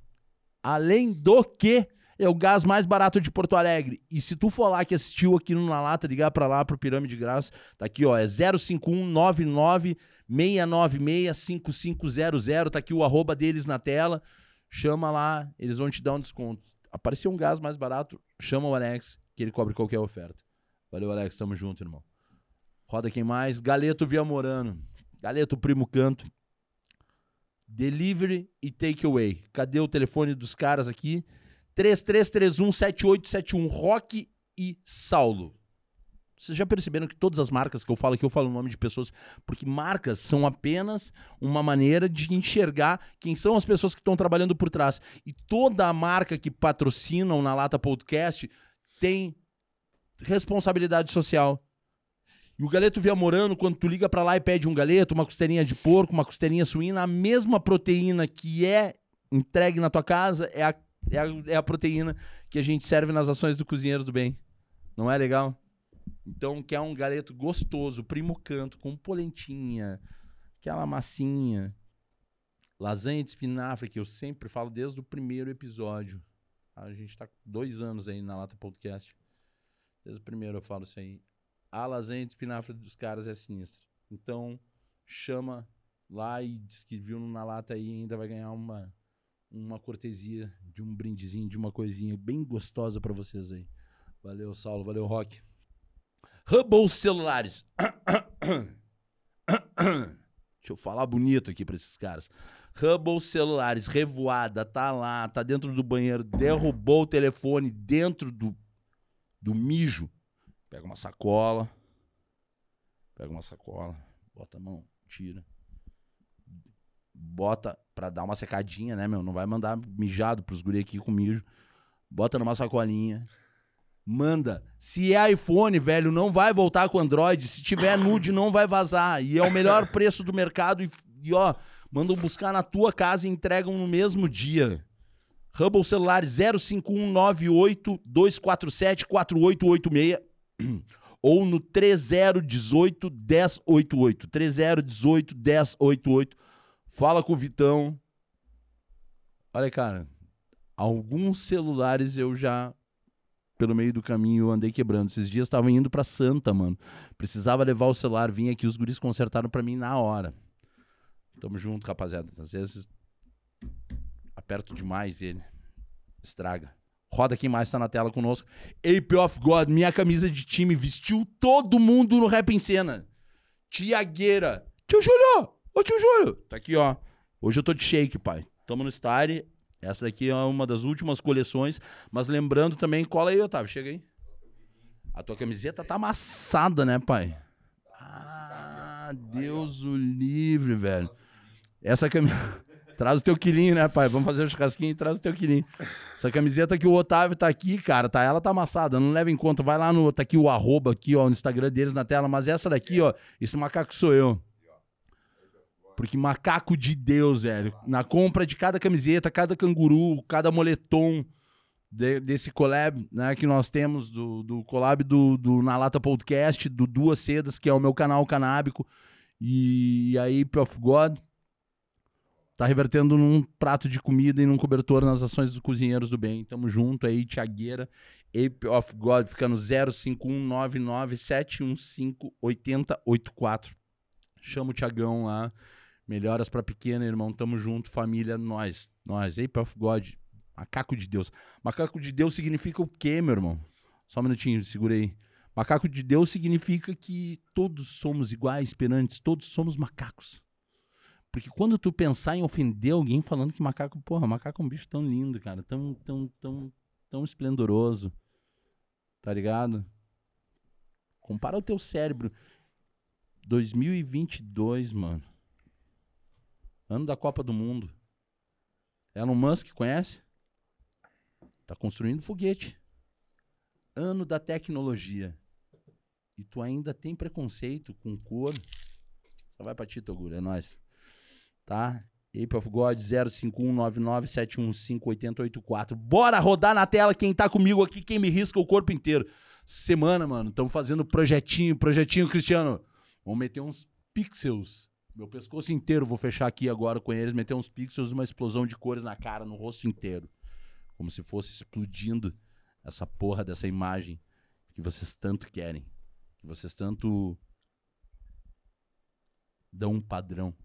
Além do que, é o gás mais barato de Porto Alegre. E se tu for lá que assistiu aqui no Na Lata, ligar para lá pro Pirâmide Gás, tá aqui, ó, é 05199 696 5500, tá aqui o arroba deles na tela. Chama lá, eles vão te dar um desconto aparecer um gás mais barato, chama o Alex, que ele cobre qualquer oferta. Valeu, Alex, tamo junto, irmão. Roda quem mais? Galeto Viamorano. Galeto Primo Canto. Delivery e Takeaway. Cadê o telefone dos caras aqui? 33317871. Rock e Saulo. Vocês já perceberam que todas as marcas que eu falo aqui, eu falo o nome de pessoas, porque marcas são apenas uma maneira de enxergar quem são as pessoas que estão trabalhando por trás. E toda a marca que patrocinam na Lata Podcast tem responsabilidade social. E o galeto Viamorano, quando tu liga para lá e pede um galeto, uma costelinha de porco, uma costelinha suína, a mesma proteína que é entregue na tua casa é a, é a, é a proteína que a gente serve nas ações do Cozinheiros do Bem. Não é legal? Então, quer um galeto gostoso, primo canto, com polentinha, aquela massinha. Lasanha de espinafre, que eu sempre falo desde o primeiro episódio. A gente tá dois anos aí na Lata Podcast. Desde o primeiro eu falo isso aí. A lasanha de espinafre dos caras é sinistra. Então, chama lá e diz que viu na lata aí ainda vai ganhar uma, uma cortesia de um brindezinho, de uma coisinha bem gostosa para vocês aí. Valeu, Saulo. Valeu, Rock. Hubble Celulares. Deixa eu falar bonito aqui pra esses caras. Hubble Celulares, revoada, tá lá, tá dentro do banheiro, derrubou o telefone dentro do, do mijo. Pega uma sacola, pega uma sacola, bota a mão, tira. Bota pra dar uma secadinha, né, meu? Não vai mandar mijado pros guri aqui com mijo. Bota numa sacolinha. Manda. Se é iPhone, velho, não vai voltar com Android. Se tiver nude, não vai vazar. E é o melhor [LAUGHS] preço do mercado. E, e ó, mandam buscar na tua casa e entregam no mesmo dia. Hubble celular 05198 247 4886 ou no 3018 1088. 3018 1088. Fala com o Vitão. Olha, cara, alguns celulares eu já pelo meio do caminho andei quebrando. Esses dias estavam indo para Santa, mano. Precisava levar o celular, vim aqui, os guris consertaram para mim na hora. Tamo junto, rapaziada. Às vezes aperto demais ele. Estraga. Roda quem mais tá na tela conosco. Ape of God, minha camisa de time, vestiu todo mundo no Rap em Cena. Tiagueira. Tio Júlio! Ô tio Júlio! Tá aqui, ó. Hoje eu tô de shake, pai. Tamo no Style. Essa daqui é uma das últimas coleções. Mas lembrando também, cola aí, Otávio. Chega aí. A tua camiseta tá amassada, né, pai? Ah, Deus o livre, velho. Essa camiseta. [LAUGHS] Traz o teu quilinho, né, pai? Vamos fazer um churrasquinho e traz o teu quilinho. Essa camiseta que o Otávio tá aqui, cara, tá? Ela tá amassada, não leva em conta. Vai lá no. Tá aqui o arroba aqui, ó, no Instagram deles na tela. Mas essa daqui, ó, esse macaco sou eu. Porque macaco de Deus, velho. Na compra de cada camiseta, cada canguru, cada moletom de, desse collab, né, que nós temos, do, do collab do, do Na Lata Podcast, do Duas Sedas, que é o meu canal canábico. E aí, Prof God tá revertendo num prato de comida e num cobertor nas ações dos cozinheiros do bem. Tamo junto aí, Tiagueira. Ape of God fica no 051997158084. Chama o Tiagão lá. Melhoras pra pequena, irmão. Tamo junto, família, nós. Nós. Ape of God. Macaco de Deus. Macaco de Deus significa o quê, meu irmão? Só um minutinho, segura aí. Macaco de Deus significa que todos somos iguais, perantes, todos somos macacos. Porque quando tu pensar em ofender alguém falando que macaco, porra, macaco é um bicho tão lindo, cara, tão, tão, tão, tão esplendoroso, tá ligado? Compara o teu cérebro. 2022, mano. Ano da Copa do Mundo. Elon Musk, conhece? Tá construindo foguete. Ano da tecnologia. E tu ainda tem preconceito com cor. Só vai pra ti, Toguro, é nóis tá? Ape of God 05199715884. Bora rodar na tela quem tá comigo aqui, quem me risca o corpo inteiro. Semana, mano, estamos fazendo projetinho, projetinho, Cristiano. Vamos meter uns pixels. Meu pescoço inteiro, vou fechar aqui agora com eles, meter uns pixels, uma explosão de cores na cara, no rosto inteiro. Como se fosse explodindo essa porra dessa imagem que vocês tanto querem. Que vocês tanto dão um padrão.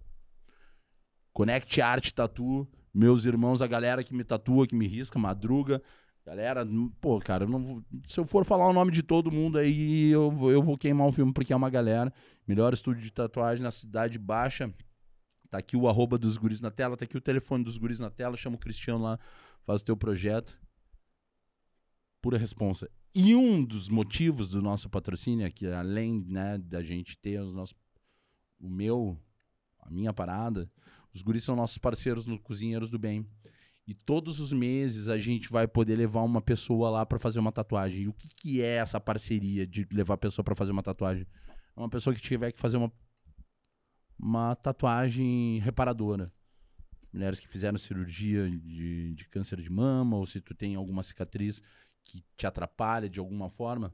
Connect Art Tatu, meus irmãos, a galera que me tatua, que me risca, madruga. Galera, pô, cara, se eu for falar o nome de todo mundo aí, eu, eu vou queimar um filme porque é uma galera. Melhor estúdio de tatuagem na Cidade Baixa. Tá aqui o arroba dos guris na tela, tá aqui o telefone dos guris na tela. Chama o Cristiano lá, faz o teu projeto. Pura responsa. E um dos motivos do nosso patrocínio é que, além né, da gente ter os nossos, o meu, a minha parada, os guris são nossos parceiros no Cozinheiros do Bem. E todos os meses a gente vai poder levar uma pessoa lá para fazer uma tatuagem. E o que, que é essa parceria de levar a pessoa para fazer uma tatuagem? É uma pessoa que tiver que fazer uma, uma tatuagem reparadora. Mulheres que fizeram cirurgia de, de câncer de mama, ou se tu tem alguma cicatriz que te atrapalha de alguma forma,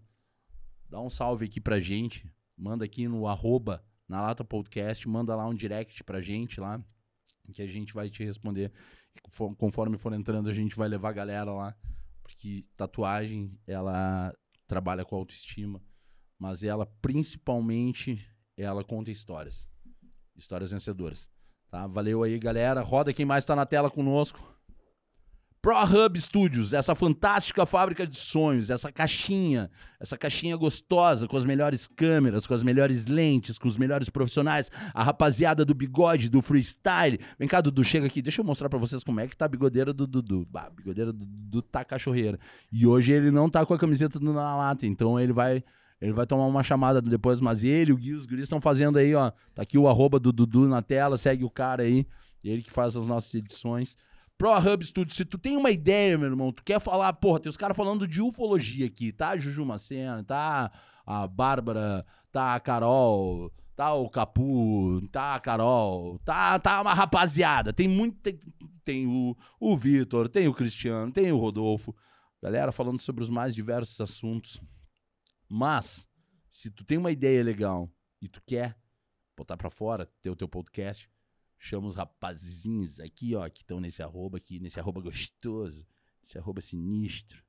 dá um salve aqui pra gente. Manda aqui no arroba na Lata Podcast, manda lá um direct pra gente lá que a gente vai te responder. Conforme for entrando, a gente vai levar a galera lá, porque tatuagem, ela trabalha com autoestima, mas ela principalmente ela conta histórias. Histórias vencedoras. Tá? Valeu aí, galera. Roda quem mais está na tela conosco. ProHub Studios, essa fantástica fábrica de sonhos, essa caixinha, essa caixinha gostosa, com as melhores câmeras, com as melhores lentes, com os melhores profissionais, a rapaziada do bigode, do freestyle. Vem cá, Dudu, chega aqui, deixa eu mostrar pra vocês como é que tá a bigodeira do Dudu. Bah, bigodeira do Dudu tá cachorreira. E hoje ele não tá com a camiseta do Na Lata, então ele vai... Ele vai tomar uma chamada depois, mas ele, o Gui, os guris estão fazendo aí, ó. Tá aqui o arroba do Dudu na tela, segue o cara aí. Ele que faz as nossas edições. ProHub Studio, se tu tem uma ideia, meu irmão, tu quer falar, porra, tem os caras falando de ufologia aqui, tá? Juju Macena, tá? A Bárbara, tá? A Carol, tá? O Capu, tá? A Carol, tá, tá uma rapaziada, tem muito, tem, tem o, o Vitor, tem o Cristiano, tem o Rodolfo, galera falando sobre os mais diversos assuntos. Mas, se tu tem uma ideia legal e tu quer botar pra fora, ter o teu podcast, chama os rapazinhos aqui, ó, que estão nesse arroba aqui, nesse arroba gostoso, esse arroba sinistro,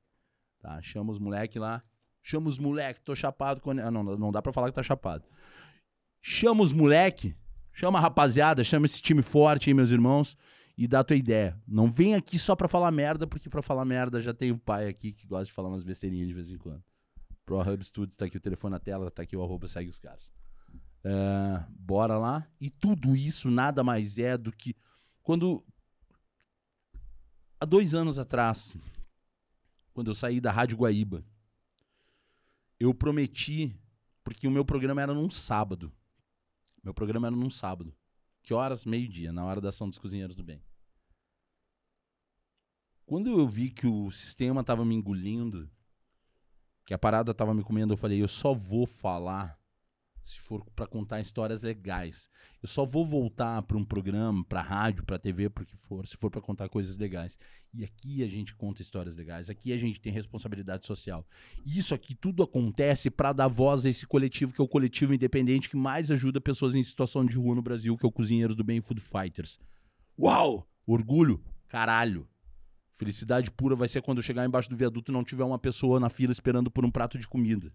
tá? Chama os moleque lá, chama os moleque, tô chapado com... Ah, não, não dá pra falar que tá chapado. Chama os moleque, chama a rapaziada, chama esse time forte aí, meus irmãos, e dá tua ideia. Não vem aqui só pra falar merda, porque pra falar merda já tem o pai aqui que gosta de falar umas besteirinhas de vez em quando. ProHub Studios, tá aqui o telefone na tela, tá aqui o arroba, segue os caras. É, bora lá. E tudo isso nada mais é do que quando. Há dois anos atrás, quando eu saí da Rádio Guaíba, eu prometi, porque o meu programa era num sábado. Meu programa era num sábado. Que horas? Meio-dia, na hora da ação dos cozinheiros do bem. Quando eu vi que o sistema tava me engolindo, que a parada tava me comendo, eu falei, eu só vou falar se for para contar histórias legais. Eu só vou voltar para um programa, para rádio, para TV, porque for, se for para contar coisas legais. E aqui a gente conta histórias legais. Aqui a gente tem responsabilidade social. Isso aqui tudo acontece para dar voz a esse coletivo que é o coletivo independente que mais ajuda pessoas em situação de rua no Brasil, que é o Cozinheiros do Bem Food Fighters. Uau! Orgulho, caralho. Felicidade pura vai ser quando eu chegar embaixo do viaduto e não tiver uma pessoa na fila esperando por um prato de comida.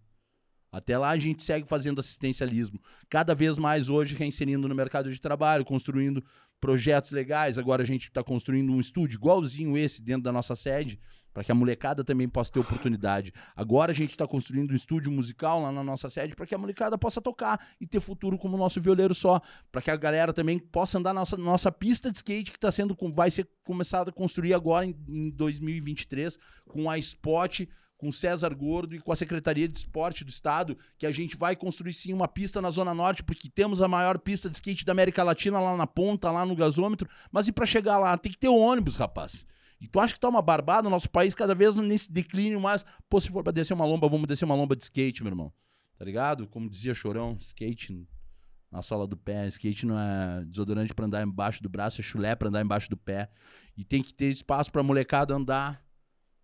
Até lá a gente segue fazendo assistencialismo. Cada vez mais hoje reinserindo no mercado de trabalho, construindo projetos legais. Agora a gente está construindo um estúdio igualzinho esse dentro da nossa sede, para que a molecada também possa ter oportunidade. Agora a gente está construindo um estúdio musical lá na nossa sede para que a molecada possa tocar e ter futuro como nosso violeiro só, para que a galera também possa andar na nossa, nossa pista de skate que está sendo vai ser começada a construir agora em, em 2023 com a Spot com César Gordo e com a Secretaria de Esporte do Estado, que a gente vai construir sim uma pista na Zona Norte, porque temos a maior pista de skate da América Latina lá na ponta, lá no gasômetro. Mas e para chegar lá? Tem que ter ônibus, rapaz. E tu acha que tá uma barbada? Nosso país cada vez nesse declínio mais. Pô, se for pra descer uma lomba, vamos descer uma lomba de skate, meu irmão. Tá ligado? Como dizia Chorão, skate na sola do pé. Skate não é desodorante para andar embaixo do braço, é chulé para andar embaixo do pé. E tem que ter espaço pra molecada andar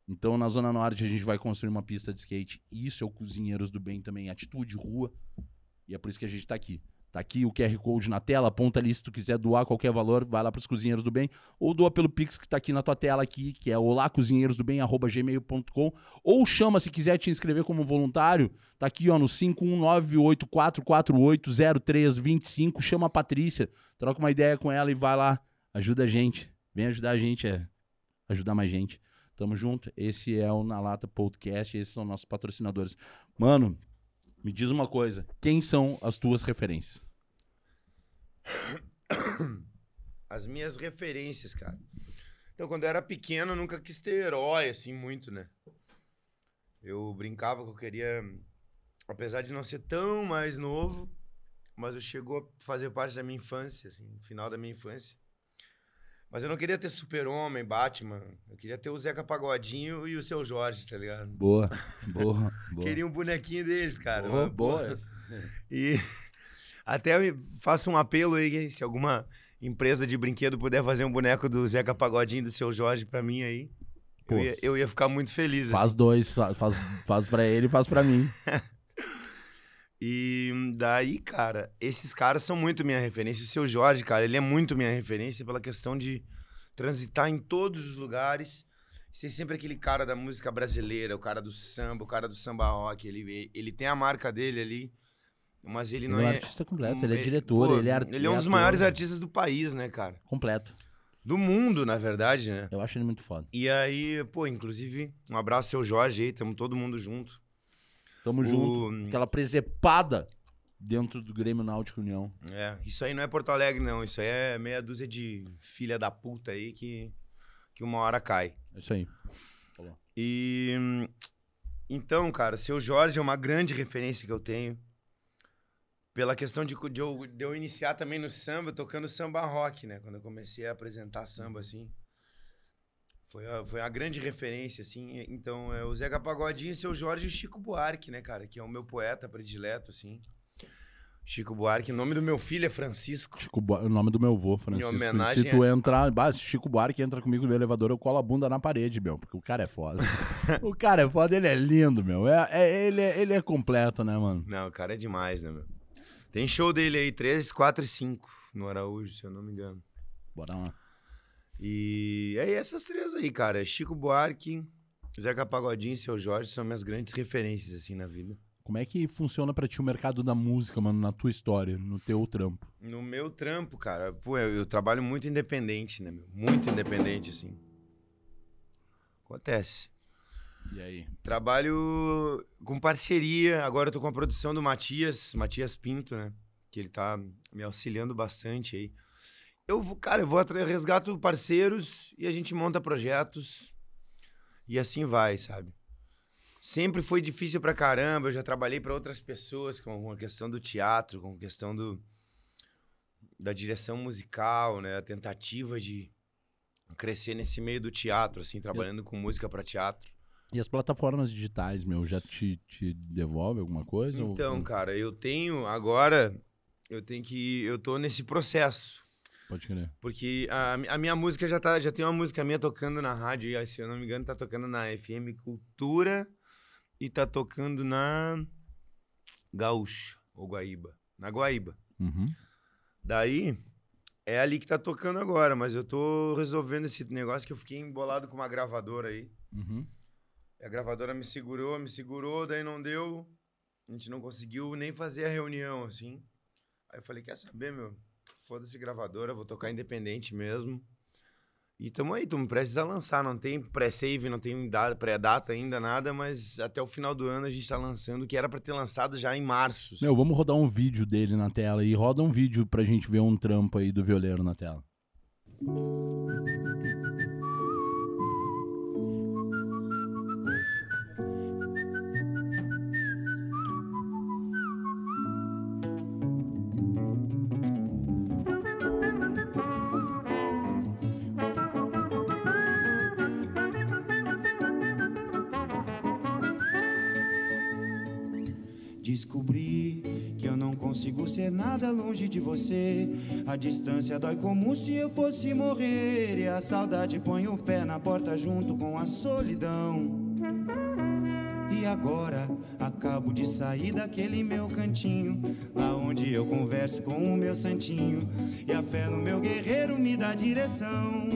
então, na Zona Norte, a gente vai construir uma pista de skate. Isso é o Cozinheiros do Bem também, atitude, rua. E é por isso que a gente está aqui. Tá aqui o QR Code na tela, aponta ali se tu quiser doar qualquer valor, vai lá para os Cozinheiros do Bem, ou doa pelo Pix que está aqui na tua tela aqui, que é olacozinheirosdobem@gmail.com, ou chama se quiser te inscrever como voluntário, tá aqui ó no 51984480325, chama a Patrícia, troca uma ideia com ela e vai lá, ajuda a gente. Vem ajudar a gente, é ajudar mais gente. Tamo junto. Esse é o Na Lata Podcast. Esses são nossos patrocinadores. Mano, me diz uma coisa. Quem são as tuas referências? [COUGHS] As minhas referências, cara. Então, quando eu era pequeno, eu nunca quis ter herói, assim, muito, né? Eu brincava que eu queria, apesar de não ser tão mais novo, mas eu chegou a fazer parte da minha infância, assim, no final da minha infância. Mas eu não queria ter Super-Homem, Batman. Eu queria ter o Zeca Pagodinho e o Seu Jorge, tá ligado? Boa, boa, [LAUGHS] boa. queria um bonequinho deles, cara. Boa, boa. E [LAUGHS] até faço um apelo aí, se alguma empresa de brinquedo puder fazer um boneco do Zeca Pagodinho e do Seu Jorge pra mim aí, Pô, eu, ia, eu ia ficar muito feliz. Faz assim. dois, faz, faz pra ele e faz pra mim. [LAUGHS] E daí, cara, esses caras são muito minha referência. O seu Jorge, cara, ele é muito minha referência pela questão de transitar em todos os lugares. Ser sempre aquele cara da música brasileira, o cara do samba, o cara do samba rock. Ele, ele tem a marca dele ali, mas ele, ele não é. Ele é um artista completo, ele é diretor, pô, ele é artista. Ele é um dos maiores artistas do país, né, cara? Completo. do mundo, na verdade, né? Eu acho ele muito foda. E aí, pô, inclusive, um abraço seu Jorge aí, tamo todo mundo junto. Tamo O- junto. Aquela presepada dentro do Grêmio Náutico União. É, isso aí não é Porto Alegre, não. Isso aí é meia dúzia de filha da puta aí que, que uma hora cai. É isso aí. E hum, então, cara, seu Jorge é uma grande referência que eu tenho. Pela questão de, de, eu, de eu iniciar também no samba, tocando samba rock, né? Quando eu comecei a apresentar samba, assim. Foi a, foi a grande referência, assim. Então, é o Zeca Pagodinho, seu Jorge e o Chico Buarque, né, cara? Que é o meu poeta predileto, assim. Chico Buarque. O nome do meu filho é Francisco. Chico Bu- o nome do meu avô, Francisco. homenagem se tu entrar, bah, se Chico Buarque entra comigo no elevador, eu colo a bunda na parede, meu, porque o cara é foda. [LAUGHS] o cara é foda, ele é lindo, meu. É, é- ele, é, ele é completo, né, mano? Não, o cara é demais, né, meu? Tem show dele aí, 13, 4 e 5, no Araújo, se eu não me engano. Bora lá. E é essas três aí, cara. Chico Buarque, Zeca Pagodinho e Seu Jorge são minhas grandes referências, assim, na vida. Como é que funciona pra ti o mercado da música, mano, na tua história, no teu trampo? No meu trampo, cara, pô, eu, eu trabalho muito independente, né, meu? Muito independente, assim. Acontece. E aí? Trabalho com parceria. Agora eu tô com a produção do Matias, Matias Pinto, né? Que ele tá me auxiliando bastante aí. Eu vou, cara, eu vou eu resgato parceiros e a gente monta projetos. E assim vai, sabe? Sempre foi difícil pra caramba. Eu já trabalhei pra outras pessoas com a questão do teatro, com a questão do da direção musical, né? A tentativa de crescer nesse meio do teatro, assim, trabalhando com música pra teatro. E as plataformas digitais, meu, já te, te devolve alguma coisa? ou- Então, cara, eu tenho agora, eu tenho que, eu tô nesse processo, Pode crer. porque a, a minha música já tá, já tem uma música minha tocando na rádio, aí, se eu não me engano, tá tocando na FM Cultura e tá tocando na Gaúcha ou Guaíba, na Guaíba. Uhum. Daí é ali que tá tocando agora, mas eu tô resolvendo esse negócio que eu fiquei embolado com uma gravadora aí. Uhum. E a gravadora me segurou, me segurou, daí não deu. A gente não conseguiu nem fazer a reunião, assim. Aí eu falei, quer saber, meu? Foda-se gravadora, vou tocar independente mesmo. E tamo aí, prestes a lançar. Não tem pré-save, não tem da- pré-data ainda, nada, mas até o final do ano a gente tá lançando, que era pra ter lançado já em março. Meu, vamos rodar um vídeo dele na tela e roda um vídeo pra gente ver um trampo aí do violeiro na tela. Nada longe de você. A distância dói como se eu fosse morrer. E a saudade põe o pé na porta junto com a solidão. E agora acabo de sair daquele meu cantinho, lá onde eu converso com o meu santinho. E a fé no meu guerreiro me dá direção.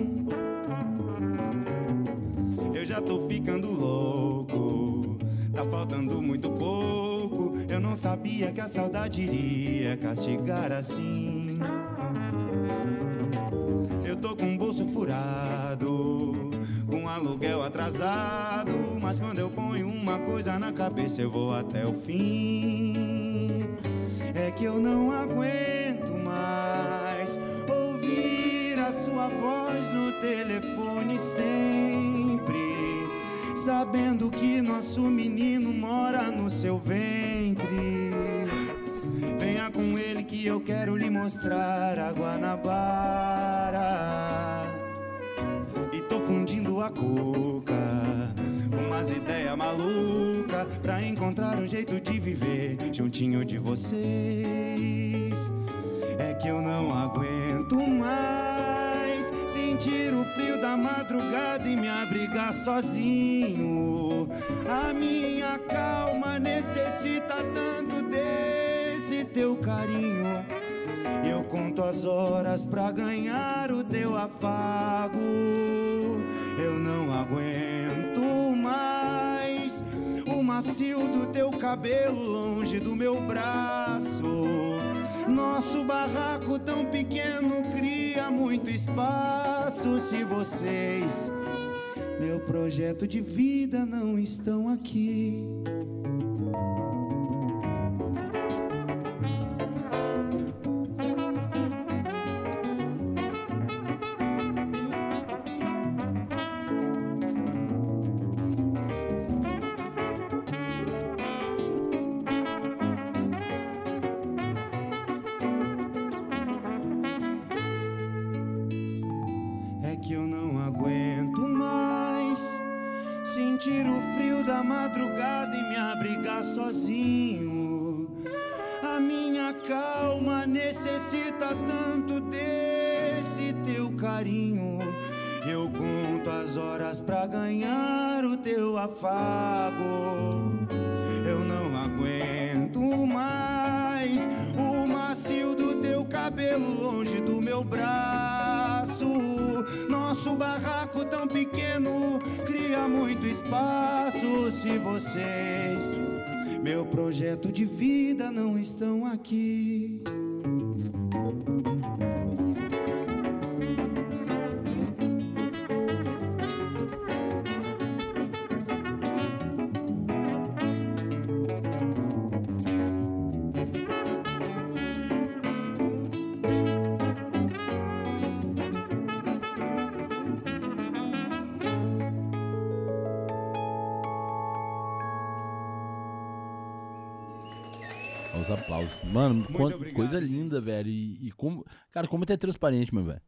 Eu já tô ficando louco, tá faltando muito pouco. Eu não sabia que a saudade iria castigar assim. Eu tô com o bolso furado, com aluguel atrasado. Mas quando eu ponho uma coisa na cabeça, eu vou até o fim. É que eu não aguento mais ouvir a sua voz no telefone sempre. Sabendo que nosso menino mora no seu ventre. Venha com ele que eu quero lhe mostrar a Guanabara. E tô fundindo a cuca, umas ideias maluca pra encontrar um jeito de viver juntinho de vocês. É que eu não aguento sentir o frio da madrugada e me abrigar sozinho. A minha calma necessita tanto desse teu carinho. Eu conto as horas pra ganhar o teu afago. Eu não aguento mais o macio do teu cabelo longe do meu braço. Nosso barraco tão pequeno cria muito espaço se vocês, meu projeto de vida, não estão aqui. Se vocês, meu projeto de vida, não estão aqui. Os aplausos. Mano, quant- obrigado, coisa gente. linda, velho. E, e como. Cara, como tu é transparente, meu velho.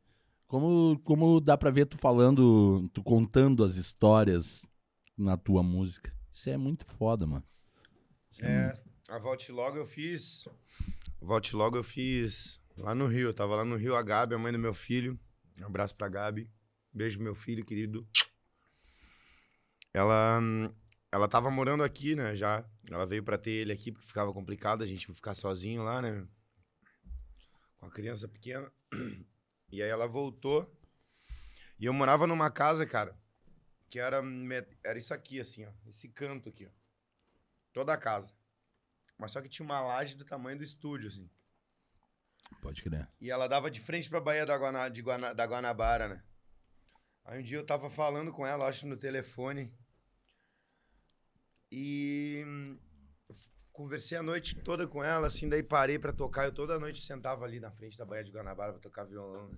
Como, como dá pra ver tu falando, tu contando as histórias na tua música. Isso é muito foda, mano. Isso é muito- É, a Volte Logo eu fiz. Volte Logo eu fiz lá no Rio. Eu tava lá no Rio, a Gabi, a mãe do meu filho. Um abraço pra Gabi. Beijo meu filho, querido. Ela. Ela tava morando aqui, né, já. Ela veio pra ter ele aqui, porque ficava complicado a gente ficar sozinho lá, né? Com a criança pequena. E aí ela voltou. E eu morava numa casa, cara, que era, era isso aqui, assim, ó. Esse canto aqui, ó. Toda a casa. Mas só que tinha uma laje do tamanho do estúdio, assim. Pode crer. E ela dava de frente pra Baía da, Guana, Guana- da Guanabara, né? Aí um dia eu tava falando com ela, acho, no telefone. E conversei a noite toda com ela, assim, daí parei pra tocar. Eu toda noite sentava ali na frente da Baía de Guanabara pra tocar violão, né?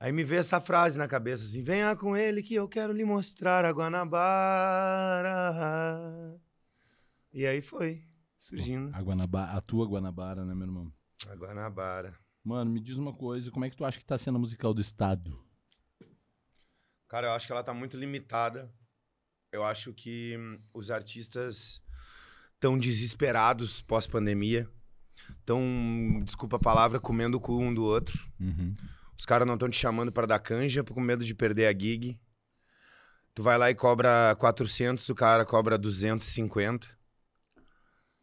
Aí me veio essa frase na cabeça, assim, venha com ele que eu quero lhe mostrar a Guanabara. E aí foi, surgindo A, Guanabara, a tua Guanabara, né, meu irmão? a Guanabara. Mano, me diz uma coisa, como é que tu acha que tá sendo a musical do Estado? Cara, eu acho que ela tá muito limitada. Eu acho que hum, os artistas estão desesperados pós-pandemia. Estão, desculpa a palavra, comendo o cu um do outro. Uhum. Os caras não estão te chamando para dar canja com medo de perder a gig. Tu vai lá e cobra 400, o cara cobra 250.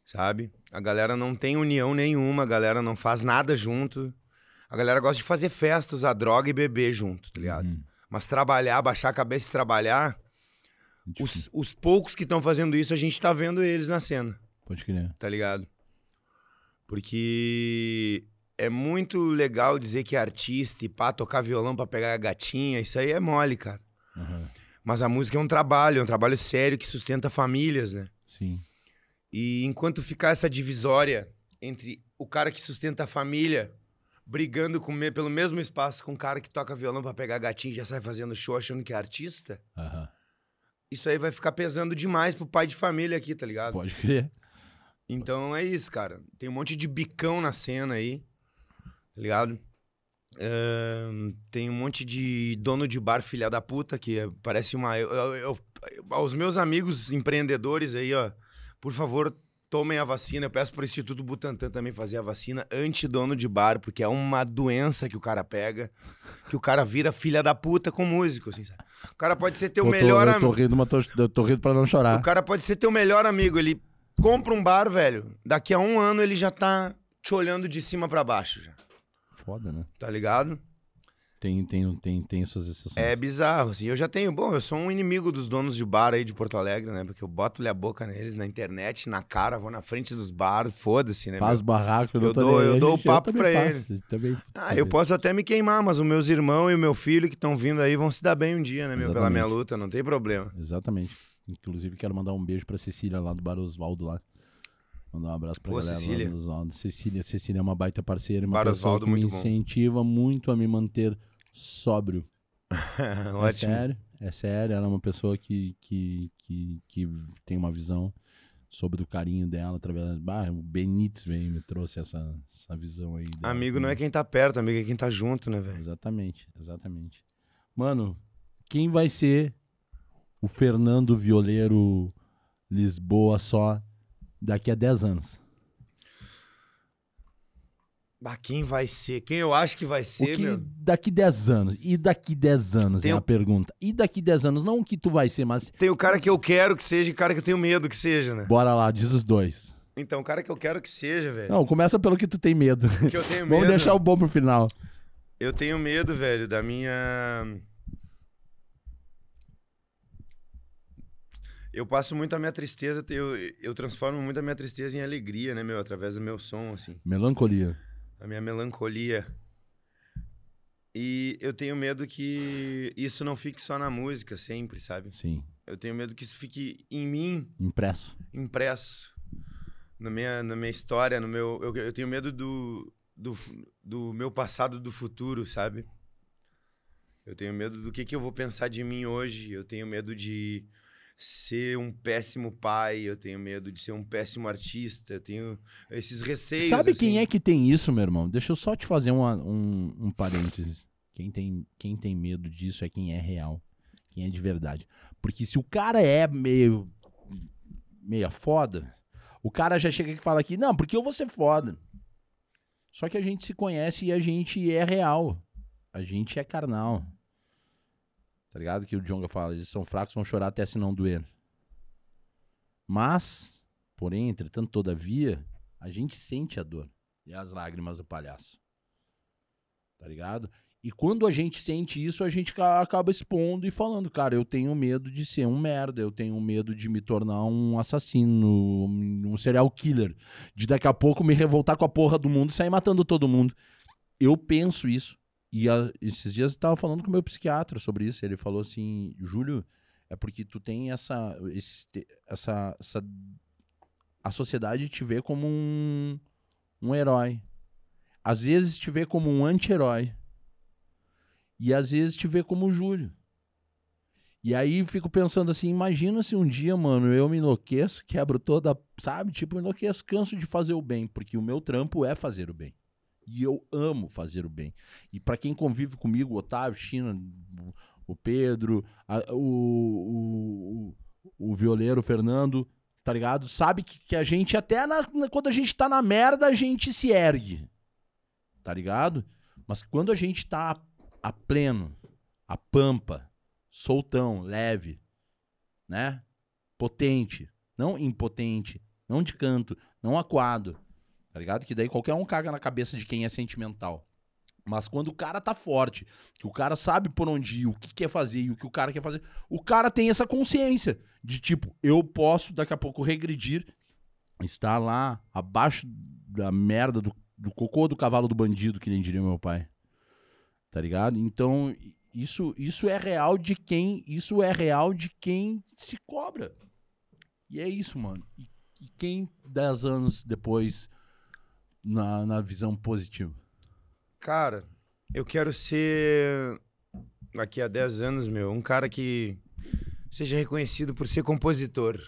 Sabe? A galera não tem união nenhuma, a galera não faz nada junto. A galera gosta de fazer festa, usar droga e beber junto, tá ligado? Uhum. Mas trabalhar, baixar a cabeça e trabalhar. Os, os poucos que estão fazendo isso, a gente tá vendo eles na cena, Pode crer. tá ligado? Porque é muito legal dizer que é artista e pá, tocar violão pra pegar a gatinha, isso aí é mole, cara. Aham. Mas a música é um trabalho, é um trabalho sério que sustenta famílias, né? Sim. E enquanto ficar essa divisória entre o cara que sustenta a família brigando com pelo mesmo espaço com o cara que toca violão pra pegar gatinho e já sai fazendo show achando que é artista, Aham. Isso aí vai ficar pesando demais pro pai de família aqui, tá ligado? Pode crer. Então é isso, cara. Tem um monte de bicão na cena aí, tá ligado? Ahn, tem um monte de dono de bar filha da puta que é- parece uma. eu- eu- eu- aos meus amigos empreendedores aí, ó, por favor, tomem a vacina. Eu peço pro Instituto Butantan também fazer a vacina anti-dono de bar, porque é uma doença que o cara pega, que o cara vira filha da puta com músico, assim, sabe? O cara pode ser teu eu, melhor tô, eu tô amigo. rindo, mas tô, eu tô rindo pra não chorar. O cara pode ser teu melhor amigo. Ele compra um bar, velho. Daqui a um ano ele já tá te olhando de cima pra baixo, já. Foda, né? Tá ligado? Tem, tem, tem, tem suas exceções. É bizarro, assim. Eu já tenho. Bom, eu sou um inimigo dos donos de bar aí de Porto Alegre, né? Porque eu boto-lhe a boca neles na internet, na cara, vou na frente dos bares, foda-se, né? Faz meu? barraco, eu, Eu dou- eu dou o papo pra faço, também- Ah, também. eu posso até me queimar, mas os meus irmãos e o meu filho que estão vindo aí vão se dar bem um dia, né, meu? Pela minha luta, não tem problema. Exatamente. Inclusive, quero mandar um beijo pra Cecília lá do Bar Osvaldo lá. Mandar um abraço pra Pô, galera Cecília. lá do Osvaldo. Cecília, Cecília é uma baita parceira, uma Bar pessoa Osvaldo, que me muito bom. incentiva muito a me manter sóbrio. [LAUGHS] É Ótimo. sério, é sério. Ela é uma pessoa que, que, que, que tem uma visão sobre o carinho dela através das barras. O Benítez veio me trouxe essa, essa visão aí. dela Amigo não é quem tá perto, amigo é quem tá junto, né, velho? Exatamente, exatamente. Mano, quem vai ser o Fernando Violeiro Lisboa só daqui a 10 anos? Bah, quem vai ser? Quem eu acho que vai O ser, que meu? daqui 10 anos? E daqui 10 anos Tem é o- a pergunta. E daqui 10 anos? Não o que tu vai ser, mas Tem o cara que eu quero que seja e o cara que eu tenho medo que seja, né? bora lá, diz os dois. Então, o cara que eu quero que seja, velho. Não, começa pelo que tu tem medo. Que eu tenho [LAUGHS] medo. Vamos deixar o bom pro final. Eu tenho medo, velho, da minha. Eu passo muito a minha tristeza, eu, eu transformo muito a minha tristeza em alegria, né, meu? Através do meu som, assim. Melancolia. A minha melancolia. E eu tenho medo que isso não fique só na música sempre, sabe? Sim, Eu tenho medo que isso fique em mim, impresso. impresso na minha, na minha história, no meu. Eu, eu tenho medo do, do, do meu passado do futuro, sabe? Eu tenho medo do que, que eu vou pensar de mim hoje. Eu tenho medo de ser um péssimo pai. Eu tenho medo de ser um péssimo artista. Eu tenho esses receios. Sabe assim. quem é que tem isso, meu irmão? Deixa eu só te fazer uma- um, um parênteses. Quem tem, quem tem medo disso é quem é real. Quem é de verdade. Porque se o cara é meio. meia foda, o cara já chega e fala aqui, não, porque eu vou ser foda. Só que a gente se conhece e a gente é real. A gente é carnal. Tá ligado? Que o Jonga fala, eles são fracos, vão chorar até se não doer. Mas, porém, entretanto, todavia, a gente sente a dor e as lágrimas do palhaço. Tá ligado? E quando a gente sente isso, a gente ca- acaba expondo e falando, cara, eu tenho medo de ser um merda, eu tenho medo de me tornar um assassino, um serial killer, de daqui a pouco me revoltar com a porra do mundo e sair matando todo mundo. Eu penso isso. E a- esses dias eu tava falando com o meu psiquiatra sobre isso. Ele falou assim: Júlio, é porque tu tem essa. esse essa, essa a sociedade te vê como um, um herói. Às vezes te vê como um anti-herói. E às vezes te vê como o Júlio. E aí fico pensando assim, imagina se um dia, mano, eu me enlouqueço, quebro toda, sabe? Tipo, enlouqueço, canso de fazer o bem, porque o meu trampo é fazer o bem. E eu amo fazer o bem. E pra quem convive comigo, Otávio, China, o- Pedro, a- o, o, o violeiro, Fernando, tá ligado? Sabe que, que a gente, até na- na- quando a gente tá na merda, a gente se ergue. Tá ligado? Mas quando a gente tá a, a pleno, a pampa, soltão, leve, né? Potente, não impotente, não de canto, não aquado, tá ligado? Que daí qualquer um caga na cabeça de quem é sentimental. Mas quando o cara tá forte, que o cara sabe por onde ir, o que quer fazer e o que o cara quer fazer, o cara tem essa consciência de tipo, eu posso daqui a pouco regredir, estar lá abaixo da merda do, do cocô do cavalo do bandido, que nem diria meu pai. Tá ligado? Então, isso, isso é real de quem, isso é real de quem se cobra. E é isso, mano. E, e quem dez anos depois na, na visão positiva? Cara, eu quero ser, daqui a 10 anos, meu, um cara que seja reconhecido por ser compositor.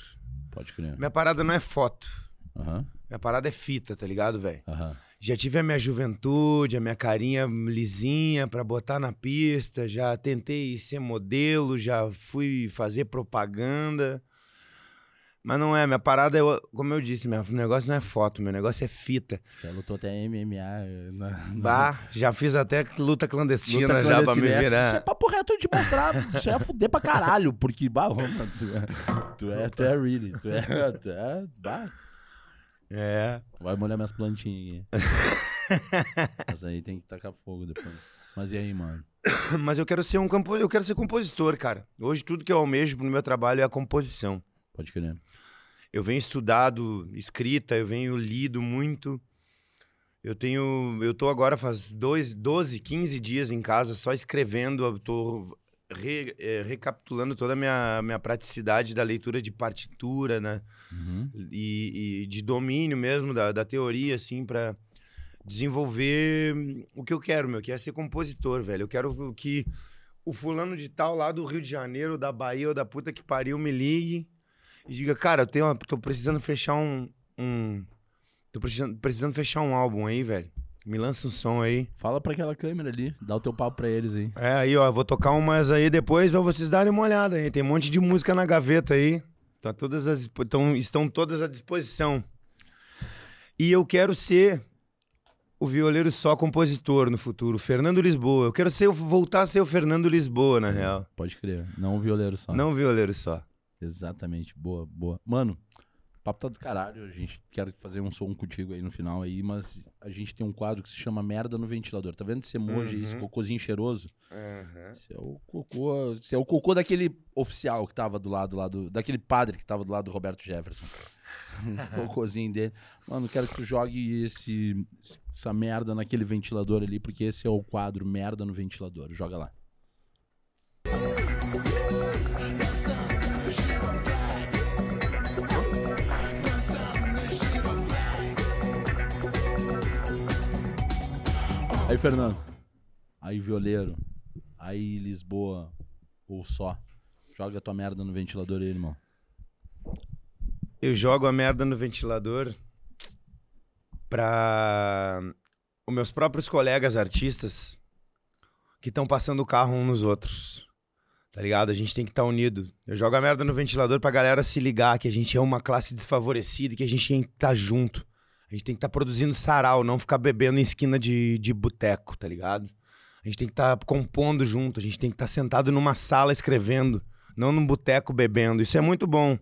Pode crer. Minha parada não é foto. Aham, Minha parada é fita, tá ligado, velho? aham. Já tive a minha juventude, a minha carinha lisinha pra botar na pista, já tentei ser modelo, já fui fazer propaganda. Mas não é, minha parada é, como eu disse, meu negócio não é foto, meu negócio é fita. Já lutou até MMA. Na, na- Bah, já fiz até luta clandestina luta já pra me clandestina. Essa- Isso é virar. papo reto de mostrar. Isso é fuder pra caralho. Porque, bah, mano, tu é, tu é, tu é really. Tu é, tu é, bah. É. Vai molhar minhas plantinhas aqui. Mas aí tem que tacar fogo depois. Mas e aí, mano? [COUGHS] Mas eu quero ser um campo... eu quero ser compositor, cara. Hoje tudo que eu almejo no meu trabalho é a composição. Pode crer. Eu venho estudado escrita, eu venho lido muito. Eu tenho. Eu tô agora faz dois, 12, 15 dias em casa só escrevendo. Eu tô re- eh, recapitulando toda a minha, minha praticidade da leitura de partitura, né? Uhum. E, e de domínio mesmo da, da teoria, assim, pra desenvolver o que eu quero, meu, que é ser compositor, velho. Eu quero que o fulano de tal lá do Rio de Janeiro, da Bahia ou da puta que pariu me ligue e diga, cara, eu tenho uma, tô precisando fechar um. um tô precisando, precisando fechar um álbum aí, velho. Me lança um som aí. Fala pra aquela câmera ali, dá o teu papo pra eles aí. É, aí, ó, vou tocar umas aí depois pra vocês darem uma olhada aí. Tem um monte de música na gaveta aí. Tá todas as, tão, estão todas à disposição. E eu quero ser o violeiro só compositor no futuro, Fernando Lisboa. Eu quero ser, voltar a ser o Fernando Lisboa, na real. Pode crer. Não o violeiro só. Não o violeiro só. Exatamente. Boa, boa. Mano, o papo tá do caralho. A gente quer fazer um som contigo aí no final aí, mas a gente tem um quadro que se chama Merda no Ventilador. Tá vendo esse emoji aí, esse Uhum. cocôzinho cheiroso? Esse é o cocô. Esse é o cocô daquele oficial que tava do lado lá do. Daquele padre que tava do lado do Roberto Jefferson. [LAUGHS] o cocôzinho dele. Mano, quero que tu jogue esse, essa merda naquele ventilador ali, porque esse é o quadro Merda no Ventilador. Joga lá. Aí, Fernando. Aí, violeiro. Aí, Lisboa. Ou só. Joga tua merda no ventilador aí, irmão. Eu jogo a merda no ventilador pra os meus próprios colegas artistas que estão passando o carro uns nos outros. Tá ligado? A gente tem que estar unido. Eu jogo a merda no ventilador pra galera se ligar que a gente é uma classe desfavorecida e que a gente tem que estar junto. A gente tem que estar produzindo sarau, não ficar bebendo em esquina de, de boteco, tá ligado? A gente tem que estar compondo junto, a gente tem que estar sentado numa sala escrevendo, não num boteco bebendo. Isso é muito bom.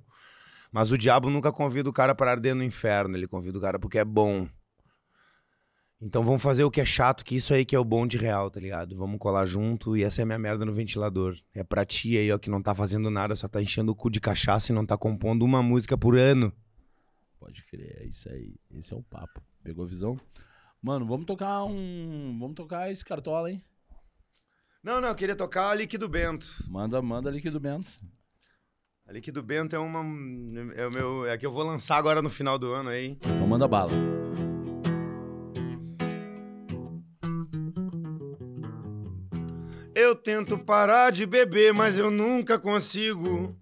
Mas o diabo nunca convida o cara para arder no inferno, ele convida o cara porque é bom. Então vamos fazer o que é chato, que isso aí que é o bom de real, tá ligado? Vamos colar junto e essa é a minha merda no ventilador. É pra ti aí, ó, que não tá fazendo nada, só tá enchendo o cu de cachaça e não tá compondo uma música por ano. Pode crer, é isso aí. Esse é o papo. Pegou a visão? Mano, vamos tocar um. Vamos tocar esse cartola, hein? Não, não, eu queria tocar a Líquido Bento. Manda, manda líquido Bento. A Líquido Bento é uma. É o meu. É a que eu vou lançar agora no final do ano aí. Então manda bala. Eu tento parar de beber, mas eu nunca consigo.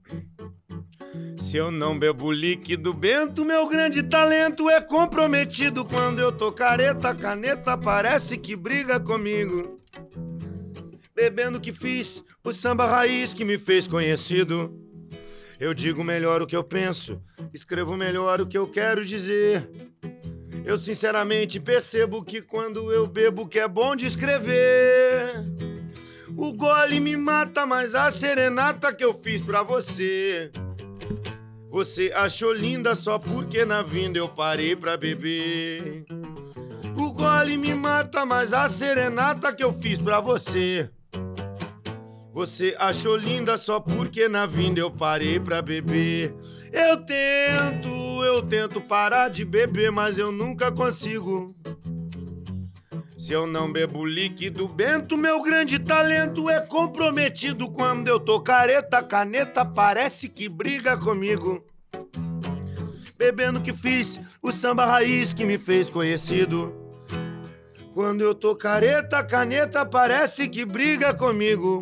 Se eu não bebo líquido bento, meu grande talento é comprometido. Quando eu tô careta, caneta parece que briga comigo. Bebendo que fiz, o samba raiz que me fez conhecido. Eu digo melhor o que eu penso, escrevo melhor o que eu quero dizer. Eu sinceramente percebo que quando eu bebo que é bom de escrever. O gole me mata, mas a serenata que eu fiz pra você. Você achou linda só porque na vinda eu parei pra beber. O gole me mata, mas a serenata que eu fiz pra você. Você achou linda só porque na vinda eu parei pra beber. Eu tento, eu tento parar de beber, mas eu nunca consigo. Se eu não bebo líquido bento, meu grande talento é comprometido. Quando eu tô careta, caneta parece que briga comigo. Bebendo que fiz o samba raiz que me fez conhecido. Quando eu tô careta, caneta parece que briga comigo.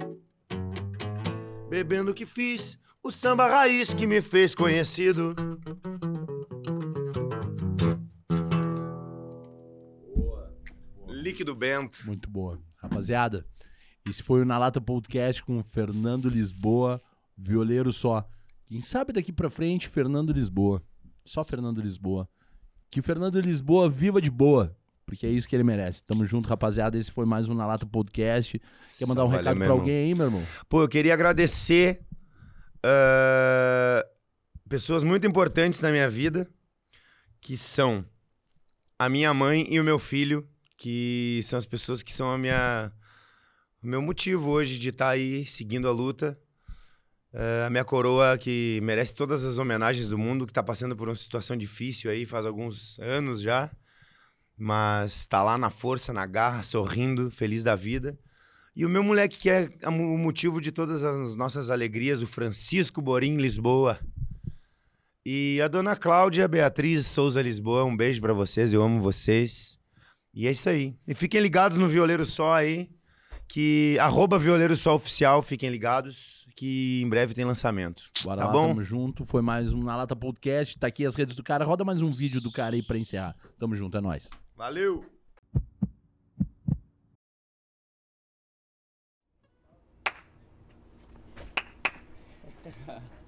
Bebendo que fiz o samba raiz que me fez conhecido. Líquido Bento. Muito boa. Rapaziada, esse foi o Na Lata Podcast com o Fernando Lisboa, violeiro só. Quem sabe daqui pra frente, Fernando Lisboa. Só Fernando Lisboa. Que o Fernando Lisboa viva de boa, porque é isso que ele merece. Tamo junto, rapaziada. Esse foi mais um Na Lata Podcast. Quer mandar um recado pra irmão. alguém aí, meu irmão? Pô, eu queria agradecer ah, pessoas muito importantes na minha vida, que são a minha mãe e o meu filho, que são as pessoas que são a minha meu motivo hoje de estar aí seguindo a luta. É, a minha coroa que merece todas as homenagens do mundo, que tá passando por uma situação difícil aí faz alguns anos já. Mas tá lá na força, na garra, sorrindo, feliz da vida. E o meu moleque que é o motivo de todas as nossas alegrias, o Francisco Borim Lisboa. E a dona Cláudia Beatriz Souza Lisboa, um beijo para vocês, eu amo vocês. E é isso aí. E fiquem ligados no Violeiro Só aí, que arroba Violeiro Só Oficial, fiquem ligados, que em breve tem lançamento. Bora tá lá, bom? tamo junto. Foi mais um Na Lata Podcast. Tá aqui as redes do cara. Roda mais um vídeo do cara aí pra encerrar. Tamo junto, é nóis. Valeu! [LAUGHS]